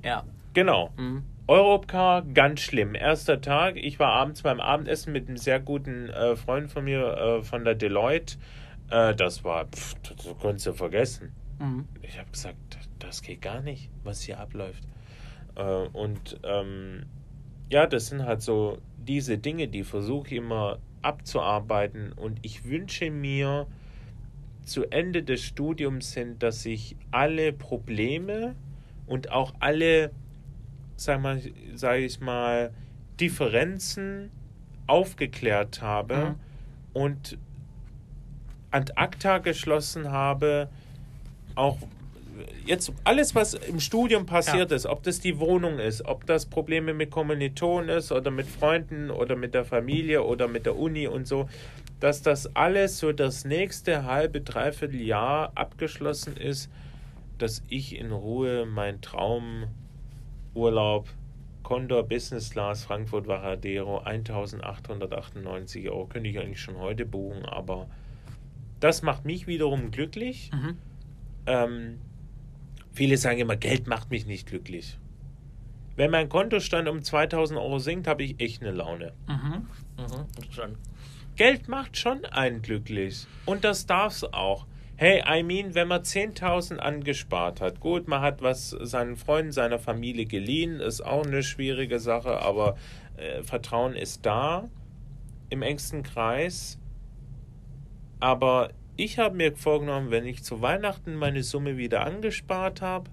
ja. Genau. Mhm. Europcar, ganz schlimm. Erster Tag, ich war abends beim Abendessen mit einem sehr guten äh, Freund von mir äh, von der Deloitte. Äh, das war, pff, das, das konntest du vergessen. Mhm. Ich habe gesagt, das geht gar nicht, was hier abläuft. Äh, und ähm, ja, das sind halt so diese Dinge, die versuche ich immer abzuarbeiten. Und ich wünsche mir zu Ende des Studiums sind, dass ich alle Probleme und auch alle, sag mal, sag ich mal, Differenzen aufgeklärt habe Mhm. und ad acta geschlossen habe, auch jetzt alles, was im Studium passiert Ja. ist, ob das die Wohnung ist, ob das Probleme mit Kommilitonen ist oder mit Freunden oder mit der Familie oder mit der Uni und so, dass das alles so das nächste halbe, dreiviertel Jahr abgeschlossen ist, dass ich in Ruhe mein Traumurlaub Condor Business Class Frankfurt Varadero 1898 Euro könnte ich eigentlich schon heute buchen, aber das macht mich wiederum glücklich. Mhm. Ähm, viele sagen immer, Geld macht mich nicht glücklich. Wenn mein Kontostand um 2000 Euro sinkt, habe ich echt eine Laune. Mhm. Mhm. Schon. Geld macht schon einen glücklich. Und das darf es auch. Hey, I mean, wenn man 10.000 angespart hat, gut, man hat was seinen Freunden, seiner Familie geliehen, ist auch eine schwierige Sache, aber äh, Vertrauen ist da im engsten Kreis. Aber ich habe mir vorgenommen, wenn ich zu Weihnachten meine Summe wieder angespart habe,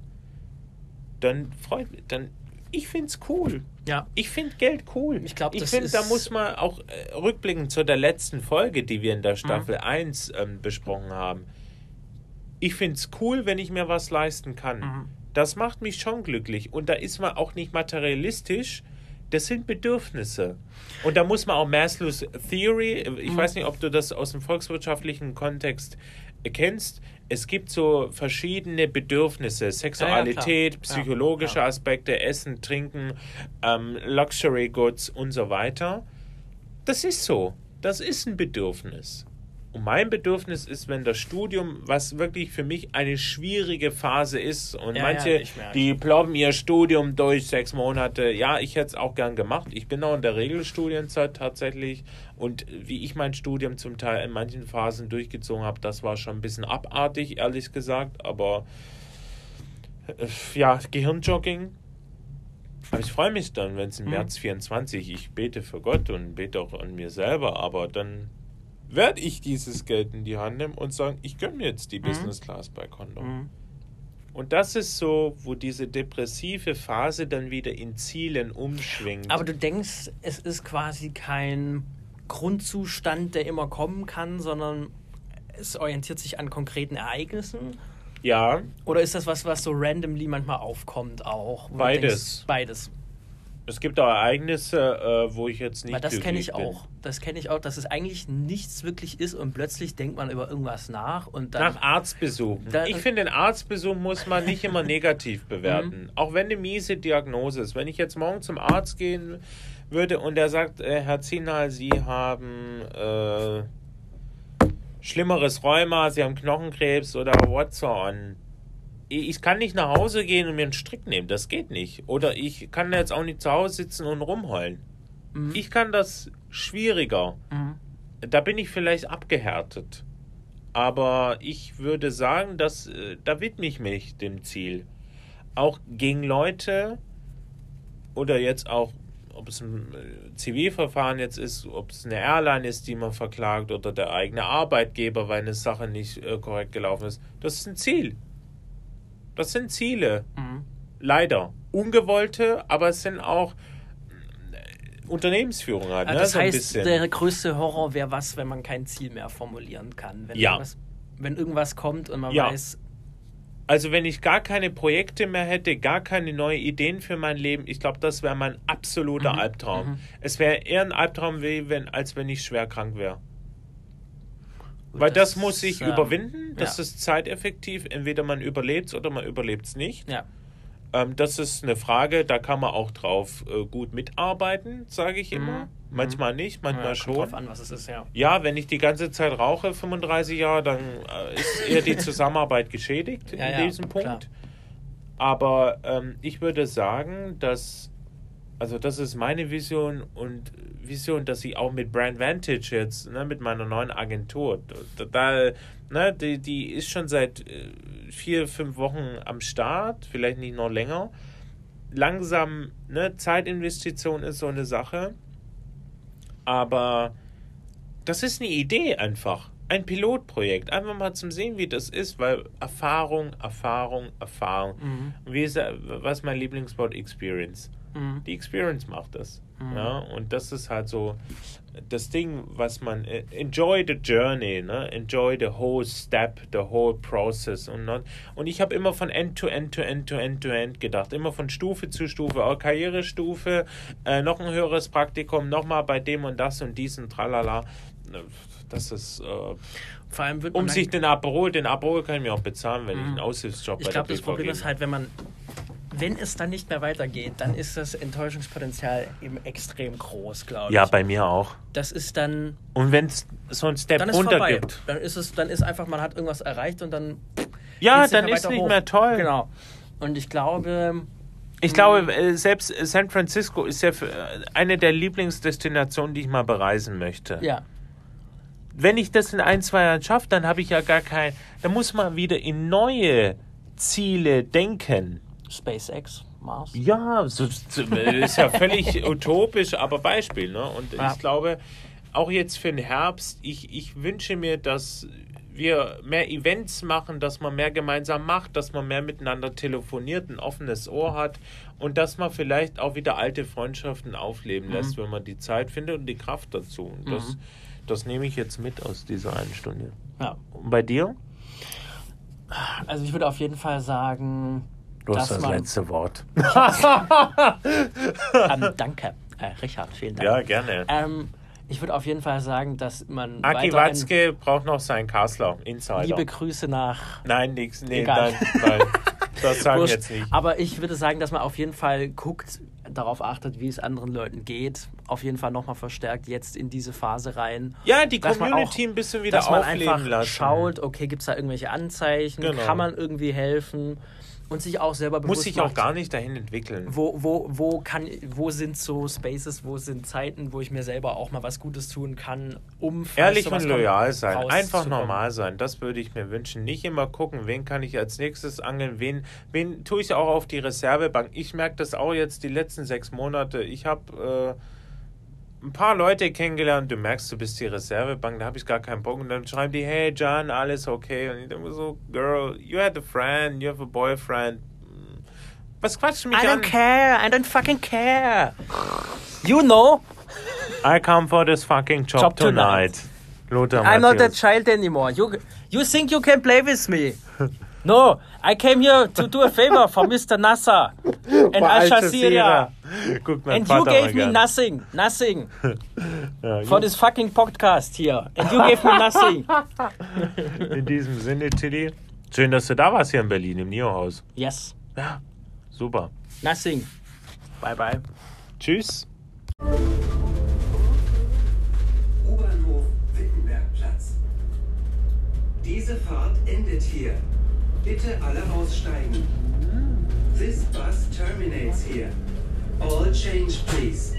dann freut mich, dann, ich finde es cool. Ja. Ich finde Geld cool. Ich glaub, ich finde, da muss man auch äh, rückblickend zu der letzten Folge, die wir in Mhm. der Staffel 1 ähm, besprochen haben. Ich finde es cool, wenn ich mir was leisten kann. Mhm. Das macht mich schon glücklich. Und da ist man auch nicht materialistisch. Das sind Bedürfnisse. Und da muss man auch Maslow's Theory, ich Mhm. weiß nicht, ob du das aus dem volkswirtschaftlichen Kontext kennst. Es gibt so verschiedene Bedürfnisse, Sexualität, Ja, psychologische ja. Aspekte, Essen, Trinken, ähm, Luxury Goods und so weiter. Das ist so. Das ist ein Bedürfnis. Und mein Bedürfnis ist, wenn das Studium, was wirklich für mich eine schwierige Phase ist, und Ja, manche, ja, die ploppen ihr Studium durch sechs Monate. Ja, ich hätte es auch gern gemacht. Ich bin auch in der Regelstudienzeit tatsächlich. Und wie ich mein Studium zum Teil in manchen Phasen durchgezogen habe, das war schon ein bisschen abartig, ehrlich gesagt. Aber äh, ja, Gehirnjogging. Aber ich freue mich dann, wenn es im Mhm. März 24, ich bete für Gott und bete auch an mir selber, aber dann werde ich dieses Geld in die Hand nehmen und sagen, ich gönne mir jetzt die Business Class bei Condor. Mhm. Und das ist so, wo diese depressive Phase dann wieder in Zielen umschwingt. Aber du denkst, es ist quasi kein Grundzustand, der immer kommen kann, sondern es orientiert sich an konkreten Ereignissen? ja, Oder ist das was, was so randomly manchmal aufkommt auch? Beides. Denkst, beides. Es gibt auch Ereignisse, äh, wo ich jetzt nicht Weil das kenne ich bin. auch. Das kenne ich auch, dass es eigentlich nichts wirklich ist und plötzlich denkt man über irgendwas nach und dann. Nach Arztbesuchen. Da- ich finde, den Arztbesuch muss man nicht immer [laughs] negativ Mhm. bewerten. Auch wenn eine miese Diagnose ist. Wenn ich jetzt morgen zum Arzt gehen würde und der sagt, äh, Herr Zinal, Sie haben äh, schlimmeres Rheuma, Sie haben Knochenkrebs oder what's on. Ich kann nicht nach Hause gehen und mir einen Strick nehmen. Das geht nicht. Oder ich kann jetzt auch nicht zu Hause sitzen und rumheulen. Mhm. Ich kann das schwieriger. Mhm. Da bin ich vielleicht abgehärtet. Aber ich würde sagen, dass äh, da widme ich mich dem Ziel. Auch gegen Leute oder jetzt auch, ob es ein äh, Zivilverfahren jetzt ist, ob es eine Airline ist, die man verklagt oder der eigene Arbeitgeber, weil eine Sache nicht äh, korrekt gelaufen ist. Das ist ein Ziel. Das sind Ziele. Mhm. Leider. Ungewollte, aber es sind auch äh, Unternehmensführung halt. Also ne? das so heißt, der größte Horror wäre was, wenn man kein Ziel mehr formulieren kann. Wenn Ja. Irgendwas, wenn irgendwas kommt und man Ja. weiß, Also wenn ich gar keine Projekte mehr hätte, gar keine neuen Ideen für mein Leben, ich glaube, das wäre mein absoluter Mhm, Albtraum. mhm. Es wäre eher ein Albtraum, wie wenn, als wenn ich schwer krank wäre. Weil das, muss ich ähm, überwinden, das ja. ist zeiteffektiv. Entweder man überlebt es oder man überlebt es nicht. Ja. Ähm, das ist eine Frage, da kann man auch drauf äh, gut mitarbeiten, sage ich immer. Mhm. Manchmal nicht, manchmal ja, schon. Drauf an, was es ist, ja. Ja, wenn ich die ganze Zeit rauche, 35 Jahre, dann äh, ist eher die [laughs] Zusammenarbeit geschädigt in diesem Punkt. klar. Aber ähm, ich würde sagen, dass, also das ist meine Vision und Vision, dass ich auch mit Brand Vantage jetzt, ne, mit meiner neuen Agentur, da, da ne, die, die ist schon seit äh, vier, fünf Wochen am Start, vielleicht nicht noch länger. Langsam, ne, Zeitinvestition ist so eine Sache. Aber das ist eine Idee einfach. Ein Pilotprojekt. Einfach mal zum Sehen, wie das ist, weil Erfahrung, Erfahrung, Erfahrung. Mhm. Wie ist, was ist mein Lieblingswort? Experience. Mhm. Die Experience macht das. Mhm. Ja, und das ist halt so das Ding, was man äh, enjoy the journey, ne? Enjoy the whole step, the whole process und not, und ich habe immer von end to end to end to end to end gedacht, immer von Stufe zu Stufe, auch Karrierestufe, äh, noch ein höheres Praktikum, nochmal bei dem und das und diesen tralala. Das ist äh, Vor allem wird um sich den Aperol, den Aperol kann ich mir auch bezahlen, wenn ich Mhm. einen Aushilfsjob Ich bei glaube, der das Problem ist halt, wenn man, wenn es dann nicht mehr weitergeht, dann ist das Enttäuschungspotenzial eben extrem groß, glaube ich. Ja, bei mir auch. das ist dann, Und wenn es so einen Step runter gibt. Dann ist es, dann ist einfach, man hat irgendwas erreicht und dann Ja, dann ist weiter nicht hoch. mehr toll. Genau. Und ich glaube, Ich glaube, äh, selbst äh, San Francisco ist ja äh, eine der Lieblingsdestinationen, die ich mal bereisen möchte. ja, Wenn ich das in ein, zwei Jahren schaffe, dann habe ich ja gar kein. Dann muss man wieder in neue Ziele denken. SpaceX, Mars. Ja, äh, ist ja völlig [laughs] utopisch, aber Beispiel. Ne? Und Ja. ich glaube, auch jetzt für den Herbst, ich, ich wünsche mir, dass wir mehr Events machen, dass man mehr gemeinsam macht, dass man mehr miteinander telefoniert, ein offenes Ohr hat und dass man vielleicht auch wieder alte Freundschaften aufleben lässt, wenn man die Zeit findet und die Kraft dazu. Und das, das nehme ich jetzt mit aus dieser einen Stunde. Ja. Und bei dir? Also ich würde auf jeden Fall sagen, Du dass man, Wort. [laughs] ähm, danke, äh, Richard, vielen Dank. Ja, gerne. Ähm, ich würde auf jeden Fall sagen, dass man Aki Watzke braucht noch seinen Kassler, Insider. liebe Grüße nach Nein, nix. Nee, Egal. nein, nein. [laughs] Das sagen wir Wurscht. jetzt nicht. Aber ich würde sagen, dass man auf jeden Fall guckt, darauf achtet, wie es anderen Leuten geht. Auf jeden Fall nochmal verstärkt jetzt in diese Phase rein. Ja, die Dass man Community auch- ein bisschen wieder dass man einfach lassen. schaut, okay, gibt es da irgendwelche Anzeichen? Genau. Kann man irgendwie helfen? Und sich auch selber bewusst Muss sich auch gar nicht dahin entwickeln. wo, wo, wo, kann, wo sind so Spaces, wo sind Zeiten, wo ich mir selber auch mal was Gutes tun kann, um Ehrlich und loyal sein. Einfach normal sein. Das würde ich mir wünschen. Nicht immer gucken, wen kann ich als nächstes angeln, wen, wen tue ich auch auf die Reservebank. Ich merke das auch jetzt die letzten sechs Monate. Ich habe äh, ein paar Leute kennengelernt, du merkst, du bist die Reservebank, da habe ich gar keinen Bock. Und dann schreiben die, hey John, alles okay. Und ich denke so, Girl, you had a friend, you have a boyfriend. Was quatschst du mich I an? don't care. I don't fucking care. You know, I come for this fucking job, Job tonight. Lothar I'm not a Matthäus. child anymore. You you think you can play with me? No, I came here to do a favor for Mr. Nasser and [laughs] Al Jazeera. [laughs] Guckt mein And you Vater mal gave me gern. nothing, nothing [laughs] Ja, for this fucking podcast here. And you gave me nothing. [laughs] In diesem Sinne, Tilly, schön, dass du da warst hier in Berlin, im Nio-Haus. Yes, Ja, super. nothing. Bye bye. Tschüss. U-Bahnhof Wittenbergplatz. Diese Fahrt endet hier. Bitte alle aussteigen. This bus terminates here. All change please.